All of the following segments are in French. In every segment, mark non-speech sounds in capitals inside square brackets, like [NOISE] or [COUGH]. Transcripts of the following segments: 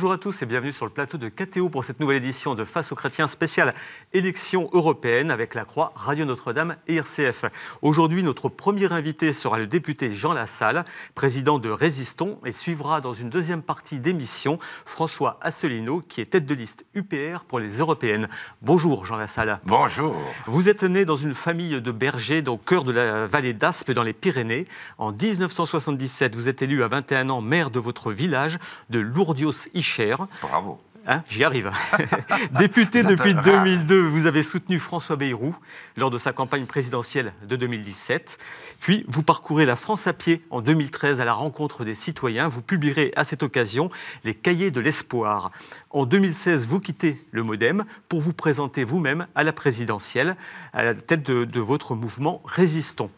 Bonjour à tous et bienvenue sur le plateau de KTO pour cette nouvelle édition de Face aux chrétiens spéciale élection européenne avec la Croix, Radio Notre-Dame et RCF. Aujourd'hui, notre premier invité sera le député Jean Lassalle, président de Résistons, et suivra dans une deuxième partie d'émission François Asselineau, qui est tête de liste UPR pour les européennes. Bonjour Jean Lassalle. Bonjour. Vous êtes né dans une famille de bergers au cœur de la vallée d'Aspe dans les Pyrénées. En 1977, vous êtes élu à 21 ans maire de votre village de Bravo. Hein, J'y arrive. [LAUGHS] Député depuis 2002, vous avez soutenu François Bayrou lors de sa campagne présidentielle de 2017. Puis, vous parcourez la France à pied en 2013 à la rencontre des citoyens. Vous publierez à cette occasion les Cahiers de l'espoir. En 2016, vous quittez le Modem pour vous présenter vous-même à la présidentielle, à la tête de, de votre mouvement Résistons.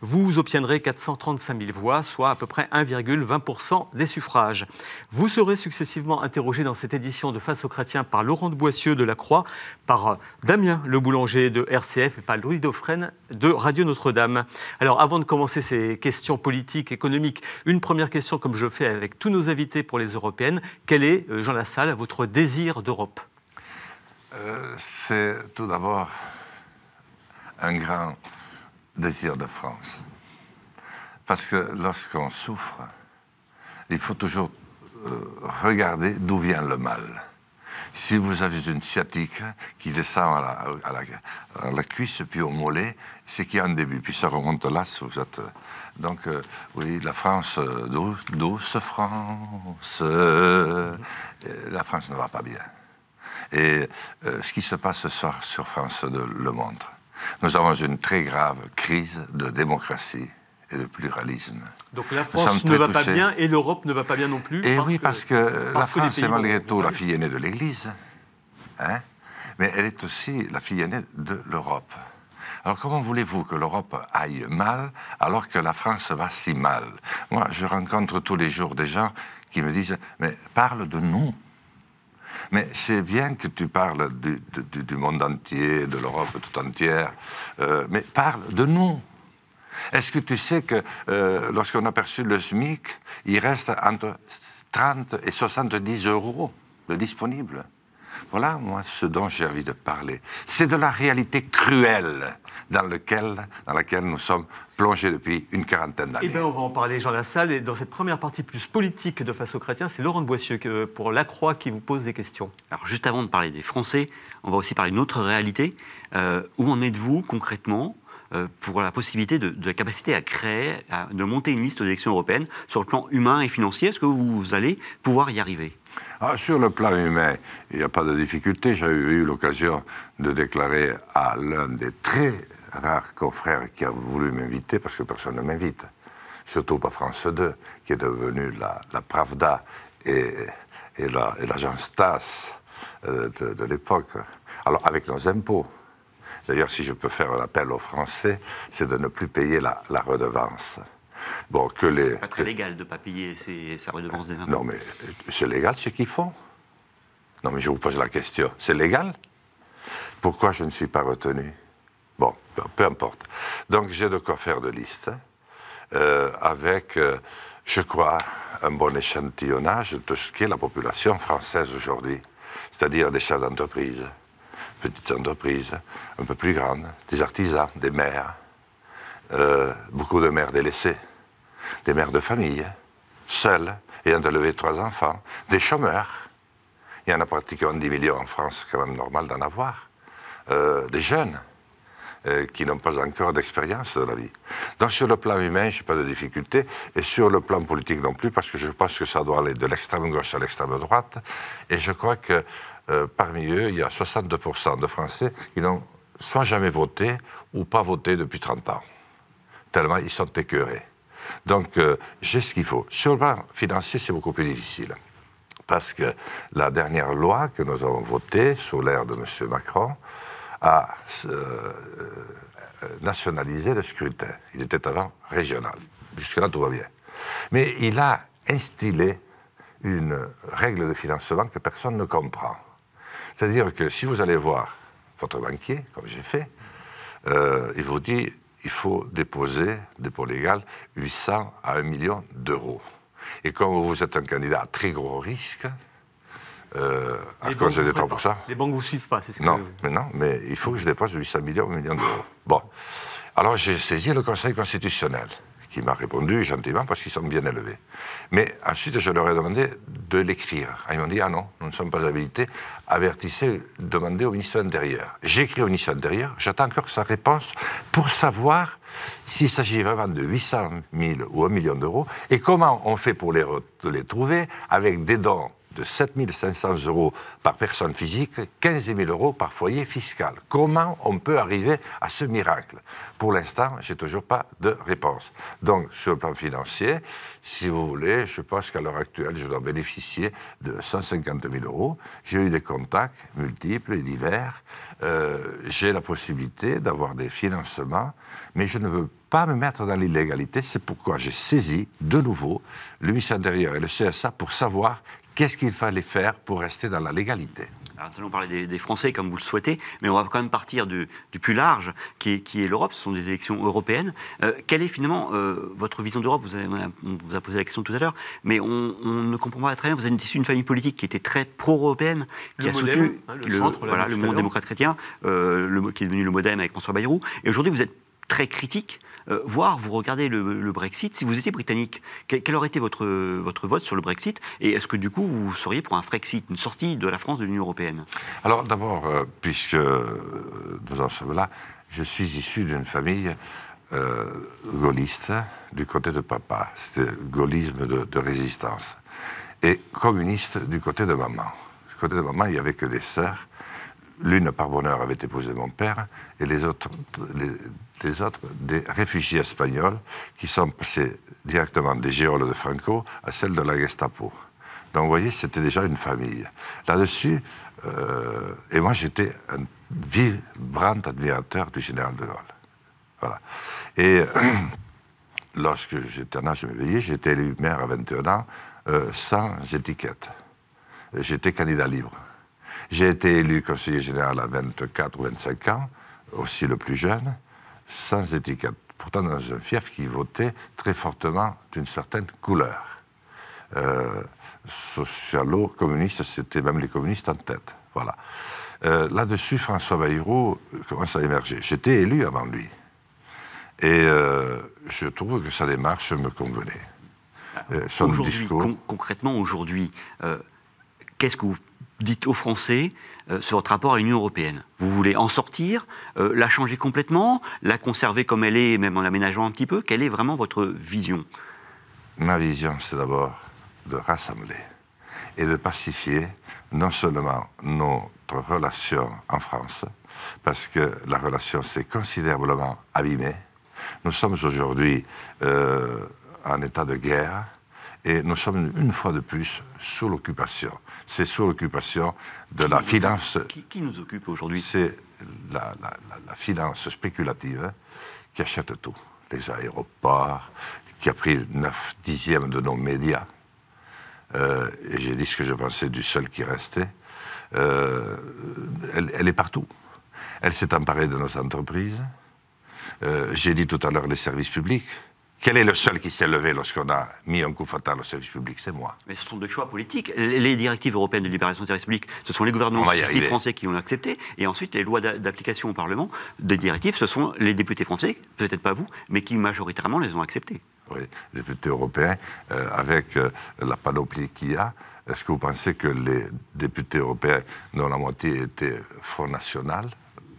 Vous obtiendrez 435 000 voix, soit à peu près 1,20% des suffrages. Vous serez successivement interrogé dans cette édition de Face aux chrétiens par Laurent de Boissieu de la Croix, par Damien Le Boulanger de RCF et par Louis Dauphren de Radio Notre-Dame. Alors avant de commencer ces questions politiques, économiques, une première question comme je fais avec tous nos invités pour les européennes. Quel est, euh, Jean Lassalle, votre désir d'Europe? Euh, C'est tout d'abord un grand désir de France. Parce que lorsqu'on souffre, il faut toujours euh, regarder d'où vient le mal. Si vous avez une sciatique qui descend à la, cuisse puis au mollet, c'est qu'il y a un début. Puis ça remonte là, vous êtes. Donc, euh, oui, la France, euh, douce France, euh, la France ne va pas bien. Et euh, ce qui se passe ce soir sur France 2 le montre. Nous avons une très grave crise de démocratie et de pluralisme. Donc la France ne va pas bien et l'Europe ne va pas bien non plus Et oui, parce que parce la France est malgré tout la fille aînée de l'Église, hein mais elle est aussi la fille aînée de l'Europe. Alors comment voulez-vous que l'Europe aille mal alors que la France va si mal? Moi, je rencontre tous les jours des gens qui me disent, mais parle de nous. Mais c'est bien que tu parles du, monde entier, de l'Europe tout entière, euh, mais parle de nous. Est-ce que tu sais que euh, lorsqu'on a perçu le SMIC, il reste entre 30 et 70 euros de disponible Voilà, moi, ce dont j'ai envie de parler. C'est de la réalité cruelle dans laquelle nous sommes plongés depuis une quarantaine d'années. Eh bien, on va en parler, Jean Lassalle. Et dans cette première partie plus politique de Face aux chrétiens, c'est Laurent de Boissieu pour La Croix qui vous pose des questions. Alors, juste avant de parler des Français, on va aussi parler d'une autre réalité. Euh, où en êtes-vous concrètement euh, pour la possibilité de, de, la capacité à créer, à, de monter une liste d'élections européennes sur le plan humain et financier? Est-ce que vous allez pouvoir y arriver? Ah, Sur le plan humain, il n'y a pas de difficulté. J'ai eu l'occasion de déclarer à l'un des très rares confrères qui a voulu m'inviter, parce que personne ne m'invite, surtout pas France 2, qui est devenue la, la Pravda et, et l'agence la, TAS euh, de, de l'époque. Alors, avec nos impôts. D'ailleurs, si je peux faire un appel aux Français, c'est de ne plus payer la, la redevance. Bon, que les. C'est pas très légal de ne pas payer ses, sa redevance des impôts. Non, mais c'est légal ce qu'ils font. Non, mais je vous pose la question. C'est légal? Pourquoi je ne suis pas retenu? Bon, peu importe. Donc, j'ai de quoi faire de liste euh, avec, euh, je crois, un bon échantillonnage de ce qu'est la population française aujourd'hui, c'est-à-dire des chefs d'entreprise petites entreprises un peu plus grandes, des artisans, des mères, euh, beaucoup de mères délaissées, des mères de famille, seules, ayant élevé trois enfants, des chômeurs. Il y en a pratiquement 10 millions en France, c'est quand même normal d'en avoir. Euh, des jeunes euh, qui n'ont pas encore d'expérience de la vie. Donc sur le plan humain, je n'ai pas de difficulté, et sur le plan politique non plus, parce que je pense que ça doit aller de l'extrême gauche à l'extrême droite, et je crois que euh, parmi eux, il y a 62% de Français qui n'ont soit jamais voté ou pas voté depuis 30 ans, tellement ils sont écœurés. Donc, euh, j'ai ce qu'il faut. Sur le plan financier, c'est beaucoup plus difficile. Parce que la dernière loi que nous avons votée sous l'ère de M. Macron a euh, nationalisé le scrutin. Il était avant régional. Jusque-là, tout va bien. Mais il a instillé une règle de financement que personne ne comprend. C'est-à-dire que si vous allez voir votre banquier, comme j'ai fait, euh, il vous dit il faut déposer, dépôt légal, 800 à 1 million d'euros. Et comme vous êtes un candidat à très gros risque, euh, à Les cause des vous 3%. pas. Les banques vous suivent pas, c'est ce Non, que... mais non, mais il faut que je dépose 800 millions, millions d'euros. Bon. Alors j'ai saisi le Conseil constitutionnel, qui m'a répondu gentiment parce qu'ils sont bien élevés. Mais ensuite, je leur ai demandé de l'écrire. Ils m'ont dit Ah non, nous ne sommes pas habilités. Avertissez, demandez au ministre de l'Intérieur. J'ai écrit au ministre de l'Intérieur, j'attends encore sa réponse pour savoir s'il s'agit vraiment de 800 000 ou 1 million d'euros et comment on fait pour les, les trouver avec des dons de 7 500 euros par personne physique, 15 000 euros par foyer fiscal. Comment on peut arriver à ce miracle? Pour l'instant, j'ai toujours pas de réponse. Donc, sur le plan financier, si vous voulez, je pense qu'à l'heure actuelle, je dois bénéficier de 150 000 euros. J'ai eu des contacts multiples et divers. Euh, j'ai la possibilité d'avoir des financements, mais je ne veux pas me mettre dans l'illégalité. C'est pourquoi j'ai saisi de nouveau le ministère de l'Intérieur et le CSA pour savoir qu'est-ce qu'il fallait faire pour rester dans la légalité. Alors, nous allons parler des, des Français comme vous le souhaitez, mais on va quand même partir du, du plus large, qui est, qui est l'Europe. Ce sont des élections européennes. Euh, quelle est finalement euh, votre vision d'Europe? Vous avez, On vous a posé la question tout à l'heure, mais on, on ne comprend pas très bien. Vous êtes issu d'une famille politique qui était très pro-européenne, qui Le a Modem, soutenu hein, le centre, voilà, le l'heure. démocrate chrétien, euh, le- qui est devenu le MoDem avec François Bayrou. Et aujourd'hui, vous êtes très critique, euh, voire vous regardez le, Brexit. Si vous étiez britannique, quel, aurait été votre, votre vote sur le Brexit Et est-ce que du coup, vous seriez pour un Frexit, une sortie de la France de l'Union européenne? Alors d'abord, euh, puisque euh, nous en sommes là, je suis issu d'une famille euh, gaulliste du côté de papa. C'était gaullisme de résistance. Et communiste du côté de maman. Du côté de maman, il n'y avait que des sœurs. L'une, par bonheur, avait épousé mon père, et les autres, des réfugiés espagnols qui sont passés directement des géoles de Franco à celles de la Gestapo. Donc vous voyez, c'était déjà une famille. Là-dessus, euh, et moi j'étais un vibrant admirateur du général de Gaulle. Voilà. Et [CLEARS THROAT] lorsque j'étais en âge de m'éveiller, été élu maire à 21 ans euh, sans étiquette. J'étais candidat libre. J'ai été élu conseiller général à 24 ou 25 ans, aussi le plus jeune, sans étiquette. Pourtant dans un fief qui votait très fortement d'une certaine couleur. Euh, socialo-communiste, c'était même les communistes en tête. Voilà. Euh, Là-dessus, François Bayrou commence à émerger. J'étais élu avant lui. Et euh, je trouve que sa démarche me convenait. Euh, son Aujourd'hui, discours. con- concrètement, aujourd'hui, qu'est-ce que vous dites aux Français euh, sur votre rapport à l'Union européenne Vous voulez en sortir, euh, la changer complètement, la conserver comme elle est, même en l'aménageant un petit peu? Quelle est vraiment votre vision? Ma vision, c'est d'abord de rassembler et de pacifier non seulement notre relation en France, parce que la relation s'est considérablement abîmée. Nous sommes aujourd'hui euh, en état de guerre et nous sommes une fois de plus sous l'occupation. C'est sous l'occupation de la finance Qui, qui nous occupe aujourd'hui? C'est la, la- la- la finance spéculative qui achète tout. Les aéroports, qui a pris 9 dixièmes de nos médias. Euh, et j'ai dit ce que je pensais du seul qui restait. Euh, elle, elle est partout. Elle s'est emparée de nos entreprises. Euh, j'ai dit tout à l'heure les services publics. Quel est le seul qui s'est levé lorsqu'on a mis un coup fatal au service public? C'est moi. Mais ce sont des choix politiques. Les directives européennes de libération des services publics, ce sont les gouvernements successifs français qui ont accepté. Et ensuite, les lois d'a- d'application au Parlement des directives, ce sont les députés français, peut-être pas vous, mais qui majoritairement les ont acceptées. oui, députés européens, euh, avec euh, la panoplie qu'il y a, est-ce que vous pensez que les députés européens, dont la moitié était Front National,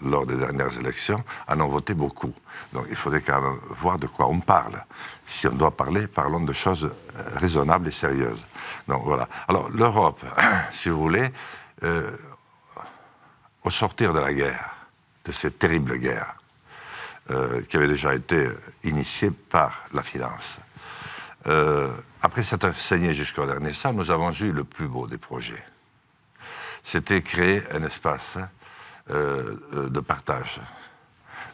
lors des dernières élections, en ont voté beaucoup Donc il faudrait quand même voir de quoi on parle. Si on doit parler, parlons de choses euh, raisonnables et sérieuses. Donc voilà. Alors l'Europe, [CLEARS THROAT] si vous voulez, euh, au sortir de la guerre, de cette terrible guerre, euh, qui avait déjà été initiée par la finance. Après s'être saigné jusqu'au dernier sang, nous avons eu le plus beau des projets. C'était créer un espace euh, euh, de partage,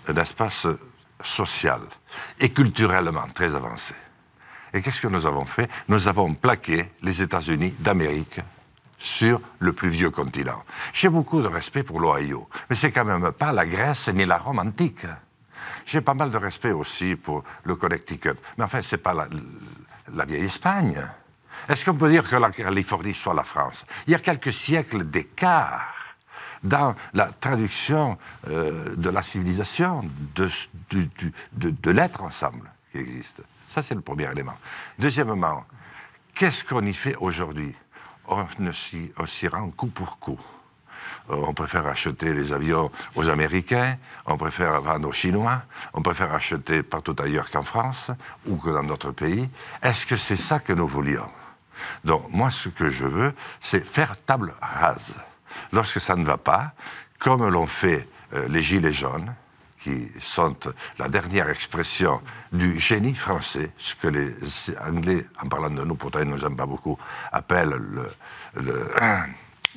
un espace social et culturellement très avancé. Et qu'est-ce que nous avons fait? Nous avons plaqué les États-Unis d'Amérique sur le plus vieux continent. J'ai beaucoup de respect pour l'Ohio, mais c'est quand même pas la Grèce ni la Rome antique. J'ai pas mal de respect aussi pour le Connecticut, mais enfin, c'est pas la, la vieille Espagne. Est-ce qu'on peut dire que la Californie soit la France? Il y a quelques siècles d'écart dans la traduction euh, de la civilisation, de, de l'être ensemble qui existe. Ça, c'est le premier élément. Deuxièmement, qu'est-ce qu'on y fait aujourd'hui? On s'y rend coup pour coup. Euh, on préfère acheter les avions aux Américains, on préfère vendre aux Chinois, on préfère acheter partout ailleurs qu'en France ou que dans notre pays. Est-ce que c'est ça que nous voulions? Donc moi, ce que je veux, c'est faire table rase. Lorsque ça ne va pas, comme l'ont fait euh, les Gilets jaunes, qui sont la dernière expression du génie français, ce que les Anglais, en parlant de nous, pourtant ils ne nous aiment pas beaucoup, appellent le, le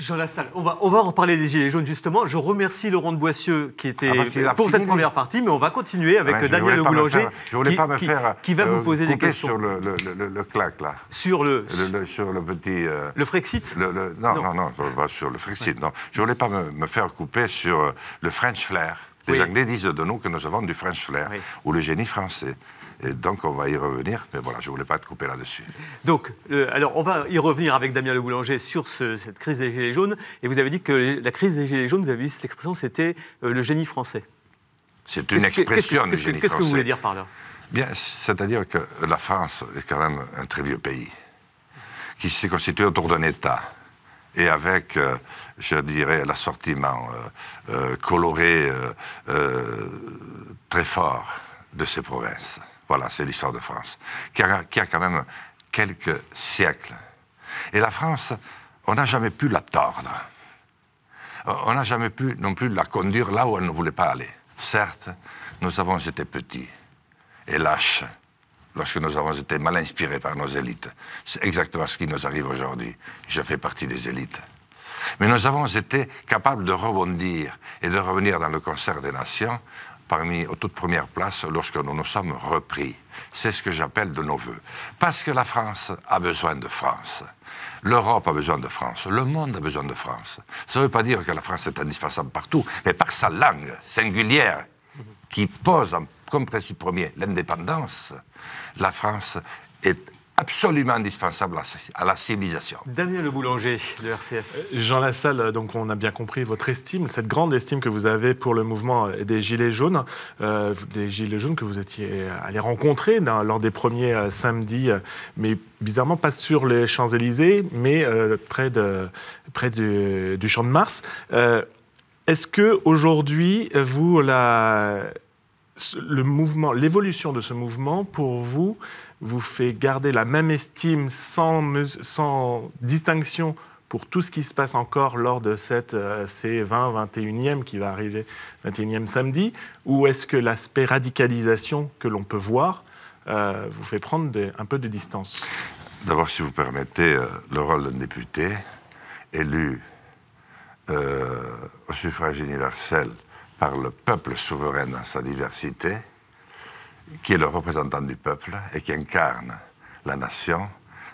Jean Lassalle, on va, on va en reparler des Gilets jaunes justement. Je remercie Laurent de Boissieu qui était ah bah, pour cette première partie, mais on va continuer avec Daniel Le Boulanger. je voulais pas me faire qui, va vous euh, poser des questions. sur le, le, clac là. Sur le, sur le petit. Euh, le Frexit non, non, non, pas sur le Frexit. Non, je voulais pas me, faire couper sur euh, le French flair. Les Anglais disent de nous que nous avons du French flair ou le génie français. Et donc, on va y revenir. Mais voilà, je ne voulais pas te couper là-dessus. Donc, euh, alors, on va y revenir avec Damien Le Boulanger sur cette crise des Gilets jaunes. Et vous avez dit que la crise des Gilets jaunes, vous avez dit cette expression, c'était euh, le génie français. C'est une expression du génie français. Qu'est-ce que vous voulez dire par là? Bien, c'est-à-dire que la France est quand même un très vieux pays qui s'est constitué autour d'un État et avec, euh, je dirais, l'assortiment coloré très fort de ces provinces. Voilà, c'est l'histoire de France, qui a, quand même quelques siècles. Et la France, on n'a jamais pu la tordre. On n'a jamais pu non plus la conduire là où elle ne voulait pas aller. Certes, nous avons été petits et lâches lorsque nous avons été mal inspirés par nos élites. C'est exactement ce qui nous arrive aujourd'hui. Je fais partie des élites. Mais nous avons été capables de rebondir et de revenir dans le concert des nations parmi aux toutes premières places lorsque nous nous sommes repris. C'est ce que j'appelle de nos voeux. Parce que la France a besoin de France. L'Europe a besoin de France. Le monde a besoin de France. Ça ne veut pas dire que la France est indispensable partout, mais par sa langue singulière qui pose comme principe premier l'indépendance, la France est absolument indispensable à la civilisation. Daniel Le Boulanger, de RCF. Euh, Jean Lassalle, donc on a bien compris votre estime, cette grande estime que vous avez pour le mouvement des Gilets jaunes, euh, des Gilets jaunes que vous étiez allé rencontrer lors des premiers euh, samedis, mais bizarrement pas sur les Champs-Élysées, mais près, de, près du, du, Champ de Mars. Est-ce que aujourd'hui, vous, la, le mouvement, l'évolution de ce mouvement, pour vous, vous fait garder la même estime sans, distinction pour tout ce qui se passe encore lors de cette, euh, ces 20, 21e qui va arriver, 21e samedi, ou est-ce que l'aspect radicalisation que l'on peut voir euh, vous fait prendre un peu de distance? D'abord, si vous permettez, euh, le rôle d'un député élu au suffrage universel par le peuple souverain dans sa diversité, qui est le représentant du peuple et qui incarne la nation,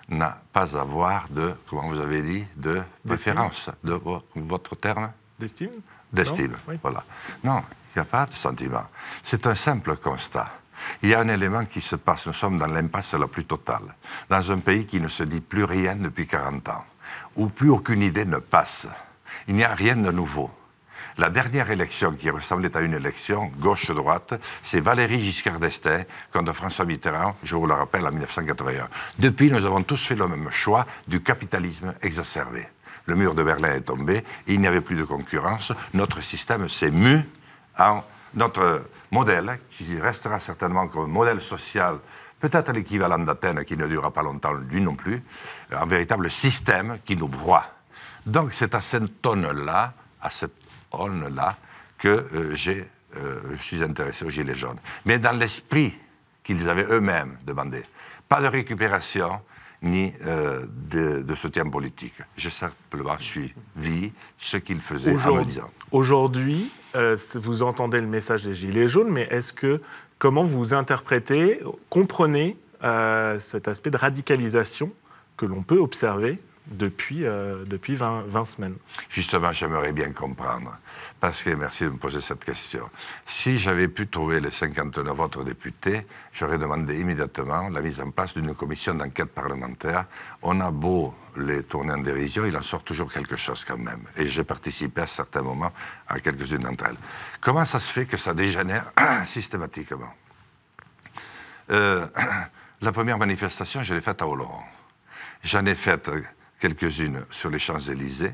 n'a pas à avoir de, comment vous avez dit, de préférence, de votre terme D'estime D'estime, voilà. Non, il n'y a pas de sentiment. C'est un simple constat. Il y a un élément qui se passe, nous sommes dans l'impasse la plus totale, dans un pays qui ne se dit plus rien depuis 40 ans, où plus aucune idée ne passe. Il n'y a rien de nouveau. La dernière élection qui ressemblait à une élection gauche-droite, c'est Valérie Giscard d'Estaing contre François Mitterrand, je vous le rappelle, en 1981. Depuis, nous avons tous fait le même choix du capitalisme exacerbé. Le mur de Berlin est tombé, il n'y avait plus de concurrence, notre système s'est mu en notre modèle, qui restera certainement comme modèle social peut-être l'équivalent d'Athènes qui ne durera pas longtemps, lui non plus, un véritable système qui nous broie. Donc c'est à cette tonne-là, à cette là que euh, j'ai, euh, je suis intéressé aux Gilets jaunes. Mais dans l'esprit qu'ils avaient eux-mêmes demandé. Pas de récupération ni euh, de, soutien politique. J'ai simplement suivi ce qu'ils faisaient en me disant. Aujourd'hui, vous entendez le message des Gilets jaunes, mais est-ce que, comment vous interprétez, comprenez cet aspect de radicalisation que l'on peut observer depuis, euh, depuis 20, 20 semaines. Justement, j'aimerais bien comprendre. Parce que, merci de me poser cette question. Si j'avais pu trouver les 59 autres députés, j'aurais demandé immédiatement la mise en place d'une commission d'enquête parlementaire. On a beau les tourner en dérision, il en sort toujours quelque chose quand même. Et j'ai participé à certains moments à quelques-unes d'entre elles. Comment ça se fait que ça dégénère [CLEARS THROAT] systématiquement? Euh, [CLEARS THROAT] La première manifestation, je l'ai faite à Oloron. J'en ai fait quelques-unes sur les Champs-Élysées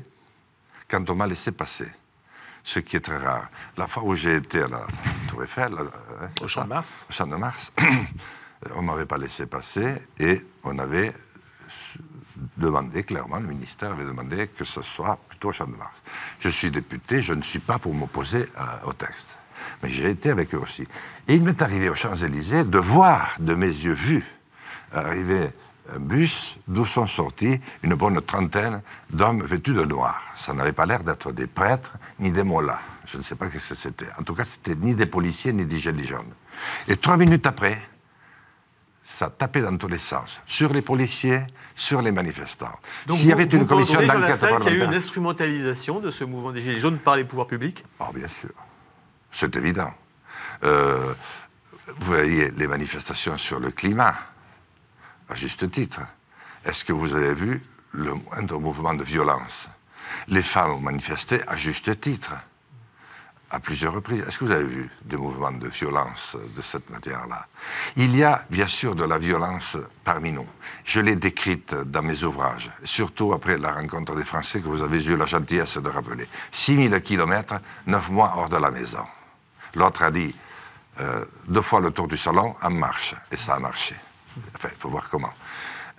quand on m'a laissé passer, ce qui est très rare. La fois où j'ai été à la Tour Eiffel, euh, Au Champ de Mars au Champ de Mars, [CLEARS THROAT] on ne m'avait pas laissé passer et on avait demandé, clairement, le ministère avait demandé que ce soit plutôt au Champ de Mars. Je suis député, je ne suis pas pour m'opposer à- au texte. Mais j'ai été avec eux aussi. Et il m'est arrivé aux Champs-Élysées de voir de mes yeux vus arriver un bus d'où sont sortis une bonne trentaine d'hommes vêtus de noir. Ça n'avait pas l'air d'être des prêtres ni des mollahs. Je ne sais pas ce que c'était. En tout cas, c'était ni des policiers ni des gilets jaunes. Et trois minutes après, ça tapait dans tous les sens, sur les policiers, sur les manifestants. Donc S'il y vous- avait vous une commission d'enquête qu'il y a eu une instrumentalisation de ce mouvement des Gilets jaunes par les pouvoirs publics? Oh, bien sûr. C'est évident. Euh, vous voyez les manifestations sur le climat, à juste titre. Est-ce que vous avez vu le moindre mouvement de violence? Les femmes ont manifesté à juste titre, à plusieurs reprises. Est-ce que vous avez vu des mouvements de violence de cette manière-là? Il y a bien sûr de la violence parmi nous. Je l'ai décrite dans mes ouvrages, surtout après la rencontre des Français que vous avez eu la gentillesse de rappeler. 6000 kilomètres, 9 mois hors de la maison. L'autre a dit euh, deux fois le tour du salon en marche, et ça a marché. Enfin, il faut voir comment.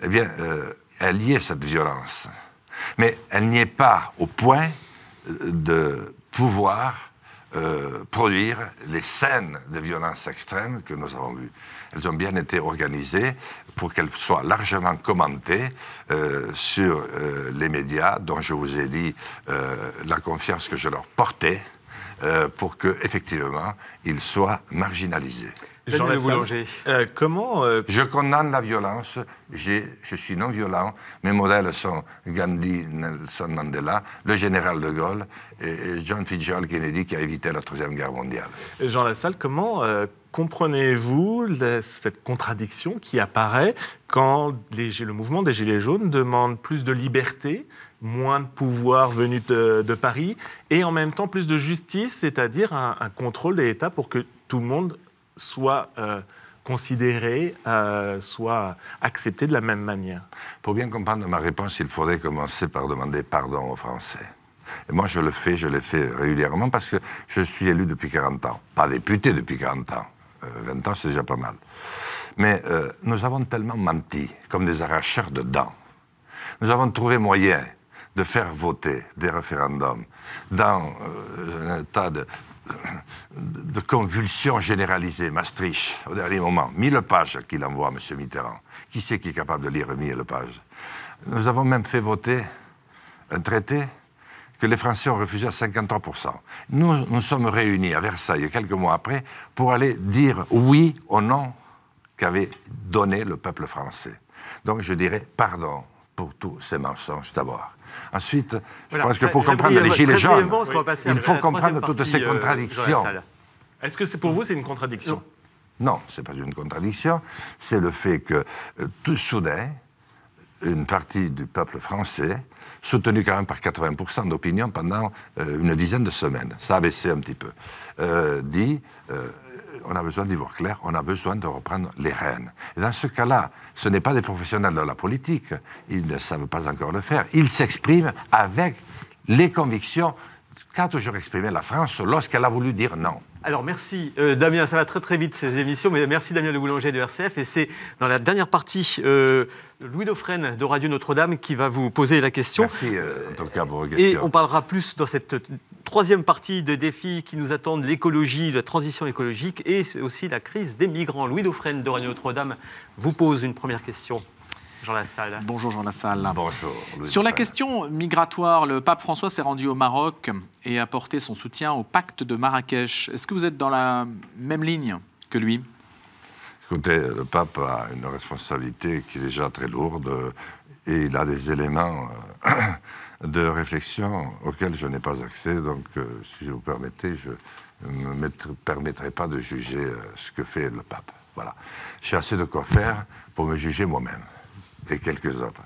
Eh bien, euh, elle y est, cette violence. Mais elle n'y est pas au point euh, de pouvoir euh, produire les scènes de violence extrême que nous avons vues. Elles ont bien été organisées pour qu'elles soient largement commentées sur les médias, dont je vous ai dit la confiance que je leur portais pour que effectivement ils soient marginalisés. Jean Lassalle, Boulanger. euh, comment euh, Je condamne la violence, je suis non violent, mes modèles sont Gandhi, Nelson Mandela, le général de Gaulle et John Fitzgerald Kennedy qui a évité la Troisième Guerre mondiale. Jean Lassalle, comment euh, comprenez-vous cette contradiction qui apparaît quand les- le mouvement des Gilets jaunes demande plus de liberté, moins de pouvoir venu de, de Paris, et en même temps plus de justice, c'est-à-dire un, un contrôle de l'État pour que tout le monde soit euh, considéré, euh, soit accepté de la même manière Pour bien comprendre ma réponse, il faudrait commencer par demander pardon aux Français. Et moi, je le fais, je le fais régulièrement parce que je suis élu depuis 40 ans. Pas député depuis 40 ans. Euh, 20 ans, c'est déjà pas mal. Mais euh, nous avons tellement menti, comme des arracheurs de dents. Nous avons trouvé moyen de faire voter des référendums dans euh, un tas de, de convulsions généralisées. Maastricht, au dernier moment, 1000 pages qu'il envoie, M. Mitterrand. Qui c'est qui est capable de lire 1000 pages? Nous avons même fait voter un traité que les Français ont refusé à 53%. Nous nous sommes réunis à Versailles quelques mois après pour aller dire oui au non qu'avait donné le peuple français. Donc je dirais pardon pour tous ces mensonges d'abord. Ensuite, je Voilà, pense que pour très comprendre les gilets jaunes, il faut comprendre toutes partie, ces euh, contradictions. Est-ce que c'est pour vous c'est une contradiction? Non, ce n'est pas une contradiction. C'est le fait que euh, tout soudain, une partie du peuple français, soutenu quand même par 80% d'opinion pendant euh, une dizaine de semaines, ça a baissé un petit peu, euh, dit euh, on a besoin d'y voir clair, on a besoin de reprendre les rênes. Dans ce cas-là, ce n'est pas des professionnels de la politique, ils ne savent pas encore le faire, ils s'expriment avec les convictions qu'a toujours exprimé la France lorsqu'elle a voulu dire non. Alors merci euh, Damien, ça va très très vite ces émissions, mais merci Damien Le Boulanger de RCF. Et c'est dans la dernière partie euh, Louis Dauphren de Radio Notre-Dame qui va vous poser la question. Merci euh, en tout cas Et on parlera plus dans cette troisième partie de défis qui nous attendent, l'écologie, la transition écologique et aussi la crise des migrants. Louis Dauphren de Radio Notre-Dame vous pose une première question. Jean Lassalle. Bonjour Jean Lassalle. Bonjour. Louis Sur la question migratoire, le pape François s'est rendu au Maroc et a apporté son soutien au pacte de Marrakech. Est-ce que vous êtes dans la même ligne que lui? Écoutez, le pape a une responsabilité qui est déjà très lourde. et il a des éléments euh, [CLEARS THROAT] de réflexion auxquels je n'ai pas accès. Donc, euh, si vous permettez, je ne me permettrai pas de juger euh, ce que fait le pape. Voilà. J'ai assez de quoi faire pour me juger moi-même et quelques autres.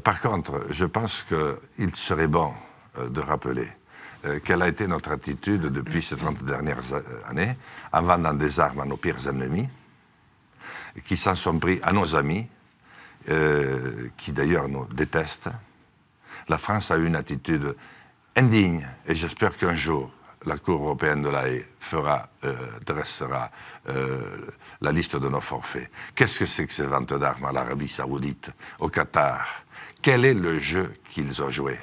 par contre, je pense qu'il serait bon de rappeler quelle a été notre attitude depuis ces 30 dernières années, en vendant des armes à nos pires ennemis, qui s'en sont pris à nos amis, euh, qui d'ailleurs nous détestent. La France a eu une attitude indigne, et j'espère qu'un jour, la Cour européenne de la Haye fera, euh, dressera euh, la liste de nos forfaits. Qu'est-ce que c'est que ces ventes d'armes à l'Arabie saoudite, au Qatar? Quel est le jeu qu'ils ont joué?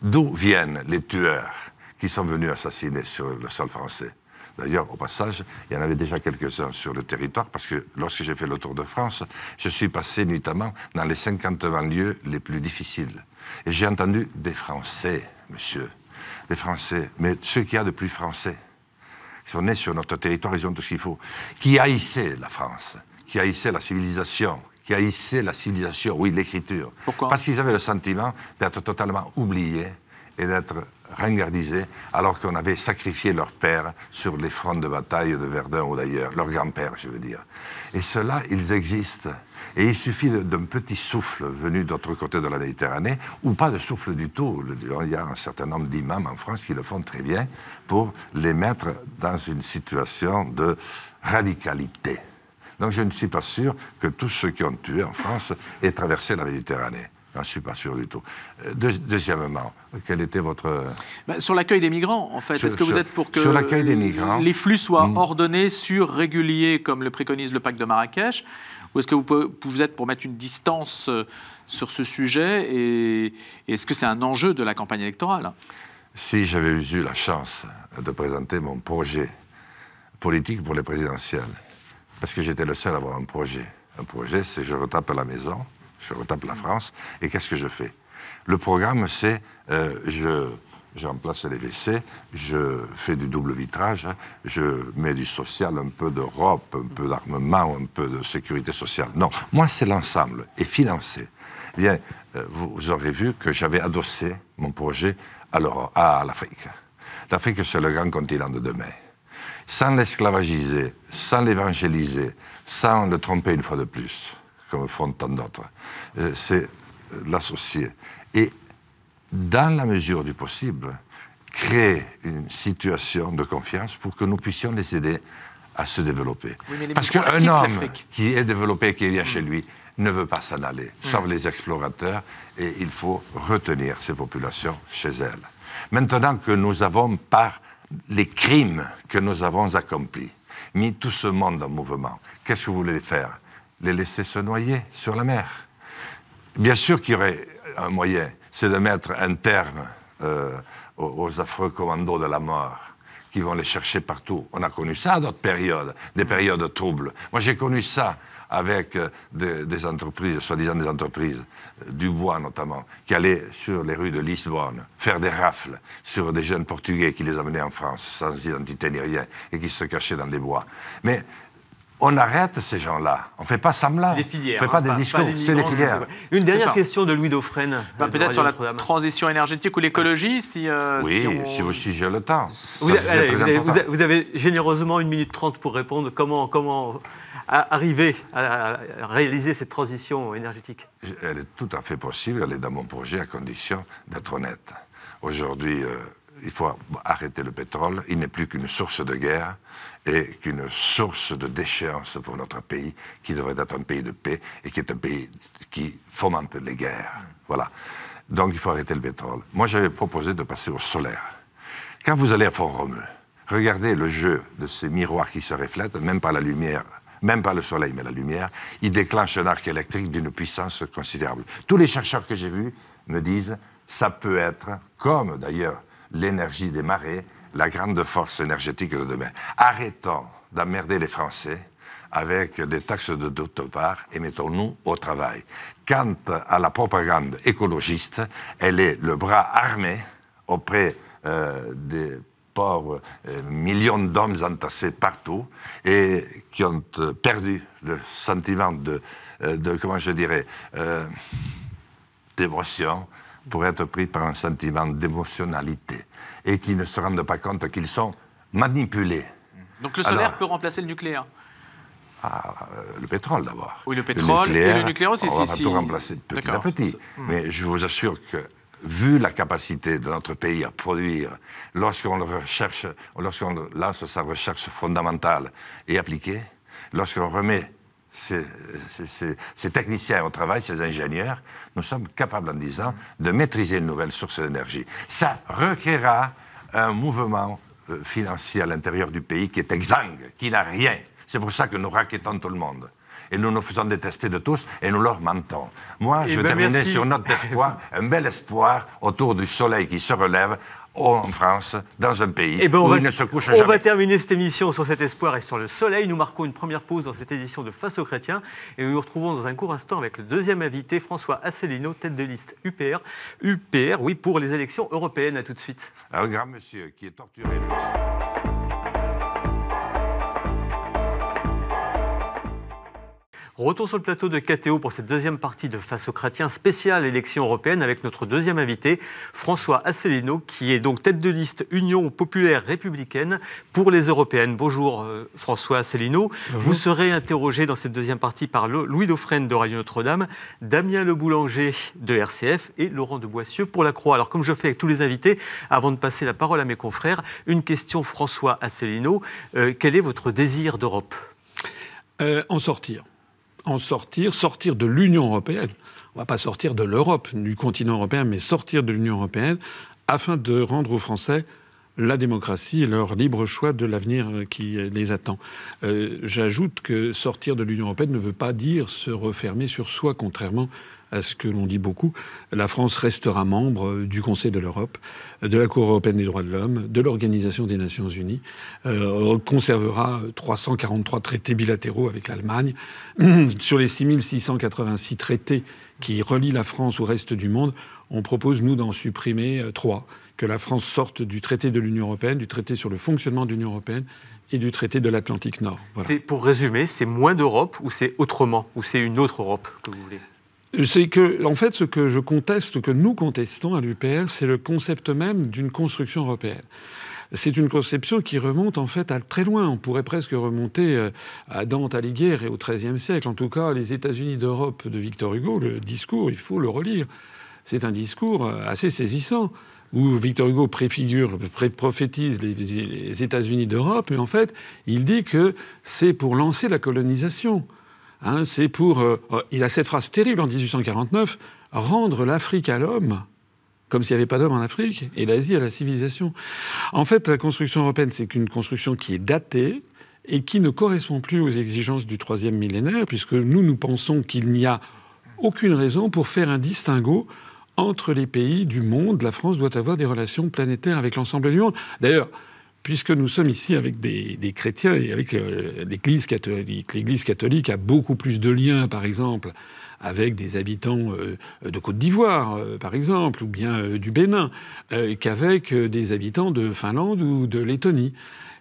D'où viennent les tueurs qui sont venus assassiner sur le sol français? D'ailleurs, au passage, il y en avait déjà quelques-uns sur le territoire, parce que lorsque j'ai fait le tour de France, je suis passé notamment dans les 50 lieux les plus difficiles. Et j'ai entendu des Français, monsieur, des Français, mais ceux qui a de plus Français, qui sont nés sur notre territoire, ils ont tout ce qu'il faut, qui haïssaient la France, qui haïssaient la civilisation, qui haïssaient la civilisation, oui, l'écriture. Pourquoi? Parce qu'ils avaient le sentiment d'être totalement oubliés et d'être ringardisés alors qu'on avait sacrifié leur père sur les fronts de bataille de Verdun ou d'ailleurs, leur grand-père, je veux dire. Et cela, ils existent. Et il suffit d'un petit souffle venu d'autre côté de la Méditerranée, ou pas de souffle du tout. Il y a un certain nombre d'imams en France qui le font très bien pour les mettre dans une situation de radicalité. Donc je ne suis pas sûr que tous ceux qui ont tué en France aient traversé la Méditerranée. Je ne suis pas sûr du tout. Euh, deuxièmement, quel était votre... Bah, sur l'accueil des migrants, en fait. Est-ce que vous êtes pour que des migrants, les flux soient hmm. ordonnés, sûrs, réguliers, comme le préconise le pacte de Marrakech? Ou est-ce que vous, vous, êtes pour mettre une distance euh, sur ce sujet Et est-ce que c'est un enjeu de la campagne électorale? Si j'avais eu la chance de présenter mon projet politique pour les présidentielles, parce que j'étais le seul à avoir un projet. Un projet, c'est je retape la maison, je retape la France, et qu'est-ce que je fais? Le programme, c'est euh, je remplace les WC, je fais du double vitrage, je mets du social, un peu d'Europe, un peu d'armement, un peu de sécurité sociale. Non, moi c'est l'ensemble, et financé. Eh bien, euh, vous aurez vu que j'avais adossé mon projet à l'Afrique. L'Afrique, c'est le grand continent de demain. Sans l'esclavagiser, sans l'évangéliser, sans le tromper une fois de plus, comme font tant d'autres. Euh, c'est l'associer. Et dans la mesure du possible, créer une situation de confiance pour que nous puissions les aider à se développer. Parce qu'un homme qui est développé, qui vient chez lui, ne veut pas s'en aller, mm. sauf les explorateurs, et il faut retenir ces populations chez elles. Maintenant que nous avons, par les crimes que nous avons accomplis, mis tout ce monde en mouvement, qu'est-ce que vous voulez faire? Les laisser se noyer sur la mer. Bien sûr qu'il y aurait un moyen, c'est de mettre un terme euh, aux, affreux commandos de la mort qui vont les chercher partout. On a connu ça à d'autres périodes, des périodes troubles. Moi, j'ai connu ça avec euh, des, entreprises, soi-disant des entreprises, euh, du bois notamment, qui allaient sur les rues de Lisbonne faire des rafles sur des jeunes Portugais qui les amenaient en France sans identité ni rien et qui se cachaient dans les bois. Mais on arrête ces gens-là. On ne fait pas semblant. Des filières. On ne fait pas des discours. C'est des filières. Une dernière question de Louis Dauphren. Bah, peut-être sur la transition énergétique ou l'écologie, si, euh, oui, si, j'ai le temps. Vous, avez, généreusement une minute trente pour répondre. Comment, comment arriver à réaliser cette transition énergétique? Elle est tout à fait possible. Elle est dans mon projet à condition d'être honnête. Aujourd'hui, euh, il faut arrêter le pétrole. Il n'est plus qu'une source de guerre et qu'une source de déchéance pour notre pays, qui devrait être un pays de paix et qui est un pays qui fomente les guerres. Voilà. Donc il faut arrêter le pétrole. Moi, j'avais proposé de passer au solaire. Quand vous allez à Font-Romeu, regardez le jeu de ces miroirs qui se reflètent, même par la lumière, même pas le soleil, mais la lumière, il déclenche un arc électrique d'une puissance considérable. Tous les chercheurs que j'ai vus me disent, ça peut être, comme d'ailleurs l'énergie des marées, la grande force énergétique de demain. Arrêtons d'emmerder les Français avec des taxes de d'autre part et mettons-nous au travail. Quant à la propagande écologiste, elle est le bras armé auprès euh, des pauvres euh, millions d'hommes entassés partout et qui ont euh, perdu le sentiment de, de comment je dirais, d'émotion pour être pris par un sentiment d'émotionnalité et qui ne se rendent pas compte qu'ils sont manipulés. Donc le solaire Alors- peut remplacer le nucléaire Ah, euh, le pétrole d'abord. Oui, le pétrole et le nucléaire aussi, On va si- tout remplacer petit à petit. Mais je vous assure que, vu la capacité de notre pays à produire, le lorsqu'on lance sa recherche fondamentale et appliquée, lorsqu'on remet ces, ces- ces- ces techniciens au travail, ces ingénieurs, nous sommes capables en 10 ans de maîtriser une nouvelle source d'énergie. Ça requérera un mouvement euh, financier à l'intérieur du pays qui est exsangue, qui n'a rien. C'est pour ça que nous raquettons tout le monde. Et nous nous faisons détester de tous et nous leur mentons. Moi, Eh je ben, terminais merci. sur une note d'espoir, un bel espoir autour du soleil qui se relève en France, dans un pays Eh ben, on où va, il ne se couche on jamais. va terminer cette émission sur cet espoir et sur le soleil. Nous marquons une première pause dans cette édition de Face aux chrétiens et nous nous retrouvons dans un court instant avec le deuxième invité, François Asselineau, tête de liste UPR. UPR, oui, pour les élections européennes. À tout de suite. Un grand monsieur qui est torturé lui Retour sur le plateau de KTO pour cette deuxième partie de Face aux chrétiens spéciale élection européenne avec notre deuxième invité, François Asselineau, qui est donc tête de liste Union populaire républicaine pour les européennes. Bonjour euh, François Asselineau. Vous serez interrogé dans cette deuxième partie par Lo- Louis Dauphren de Radio Notre-Dame, Damien Le Boulanger de RCF et Laurent de Boissieu pour la Croix. Alors comme je fais avec tous les invités, avant de passer la parole à mes confrères, une question François Asselineau. Euh, quel est votre désir d'Europe? Euh, en sortir. En sortir, sortir de l'Union européenne. On ne va pas sortir de l'Europe, du continent européen, mais sortir de l'Union européenne afin de rendre aux Français la démocratie et leur libre choix de l'avenir qui les attend. Euh, J'ajoute que sortir de l'Union européenne ne veut pas dire se refermer sur soi, contrairement à ce que l'on dit beaucoup. La France restera membre du Conseil de l'Europe, de la Cour européenne des droits de l'homme, de l'Organisation des Nations Unies, euh, conservera 343 traités bilatéraux avec l'Allemagne. [CLEARS THROAT] Sur les 6686 traités qui relient la France au reste du monde, on propose, nous, d'en supprimer euh, trois. Que la France sorte du traité de l'Union européenne, du traité sur le fonctionnement de l'Union européenne et du traité de l'Atlantique Nord. Pour résumer, c'est moins d'Europe ou c'est autrement ou c'est une autre Europe que vous voulez? C'est que, en fait, ce que je conteste, que nous contestons à l'UPR, c'est le concept même d'une construction européenne. C'est une conception qui remonte en fait à très loin. On pourrait presque remonter euh, à Dante Alighieri et au XIIIe siècle. En tout cas, les États-Unis d'Europe de Victor Hugo, le discours, il faut le relire. C'est un discours euh, assez saisissant où Victor Hugo préfigure, pré- prophétise les, les États-Unis d'Europe, mais en fait, il dit que c'est pour lancer la colonisation. Hein, c'est pour. euh, euh, il a cette phrase terrible en 1849 rendre l'Afrique à l'homme, comme s'il n'y avait pas d'homme en Afrique, et l'Asie à la civilisation. En fait, la construction européenne, c'est qu'une construction qui est datée et qui ne correspond plus aux exigences du troisième millénaire, puisque nous, nous pensons qu'il n'y a aucune raison pour faire un distinguo entre les pays du monde. La France doit avoir des relations planétaires avec l'ensemble du monde. D'ailleurs, puisque nous sommes ici avec des, chrétiens et avec euh, l'Église catholique, l'Église catholique a beaucoup plus de liens, par exemple, avec des habitants euh, de Côte d'Ivoire, euh, par exemple, ou bien du Bénin, qu'avec des habitants de Finlande ou de Lettonie.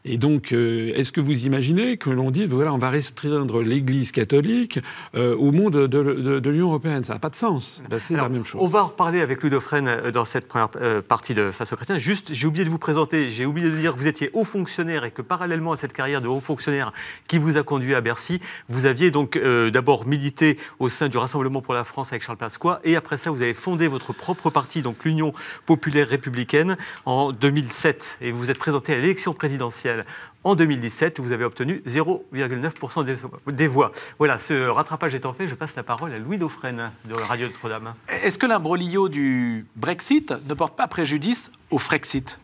Et donc, euh, est-ce que vous imaginez que l'on dise, voilà, on va restreindre l'Église catholique euh, au monde de, de- de l'Union européenne? Ça n'a pas de sens. Ben, c'est la même chose. On va en reparler avec Louis Dauphren euh, dans cette première euh, partie de Face aux chrétiens. Juste, j'ai oublié de vous présenter, j'ai oublié de dire que vous étiez haut fonctionnaire et que parallèlement à cette carrière de haut fonctionnaire qui vous a conduit à Bercy, vous aviez donc d'abord milité au sein du Rassemblement pour la France avec Charles Pasqua et après ça, vous avez fondé votre propre parti, donc l'Union populaire républicaine, en 2007. Et vous vous êtes présenté à l'élection présidentielle en 2017 où vous avez obtenu 0,9% des, des voix. Voilà, ce rattrapage étant fait, je passe la parole à Louis Dauphren de Radio Notre-Dame. Est-ce que l'imbroglio du Brexit ne porte pas préjudice au Frexit?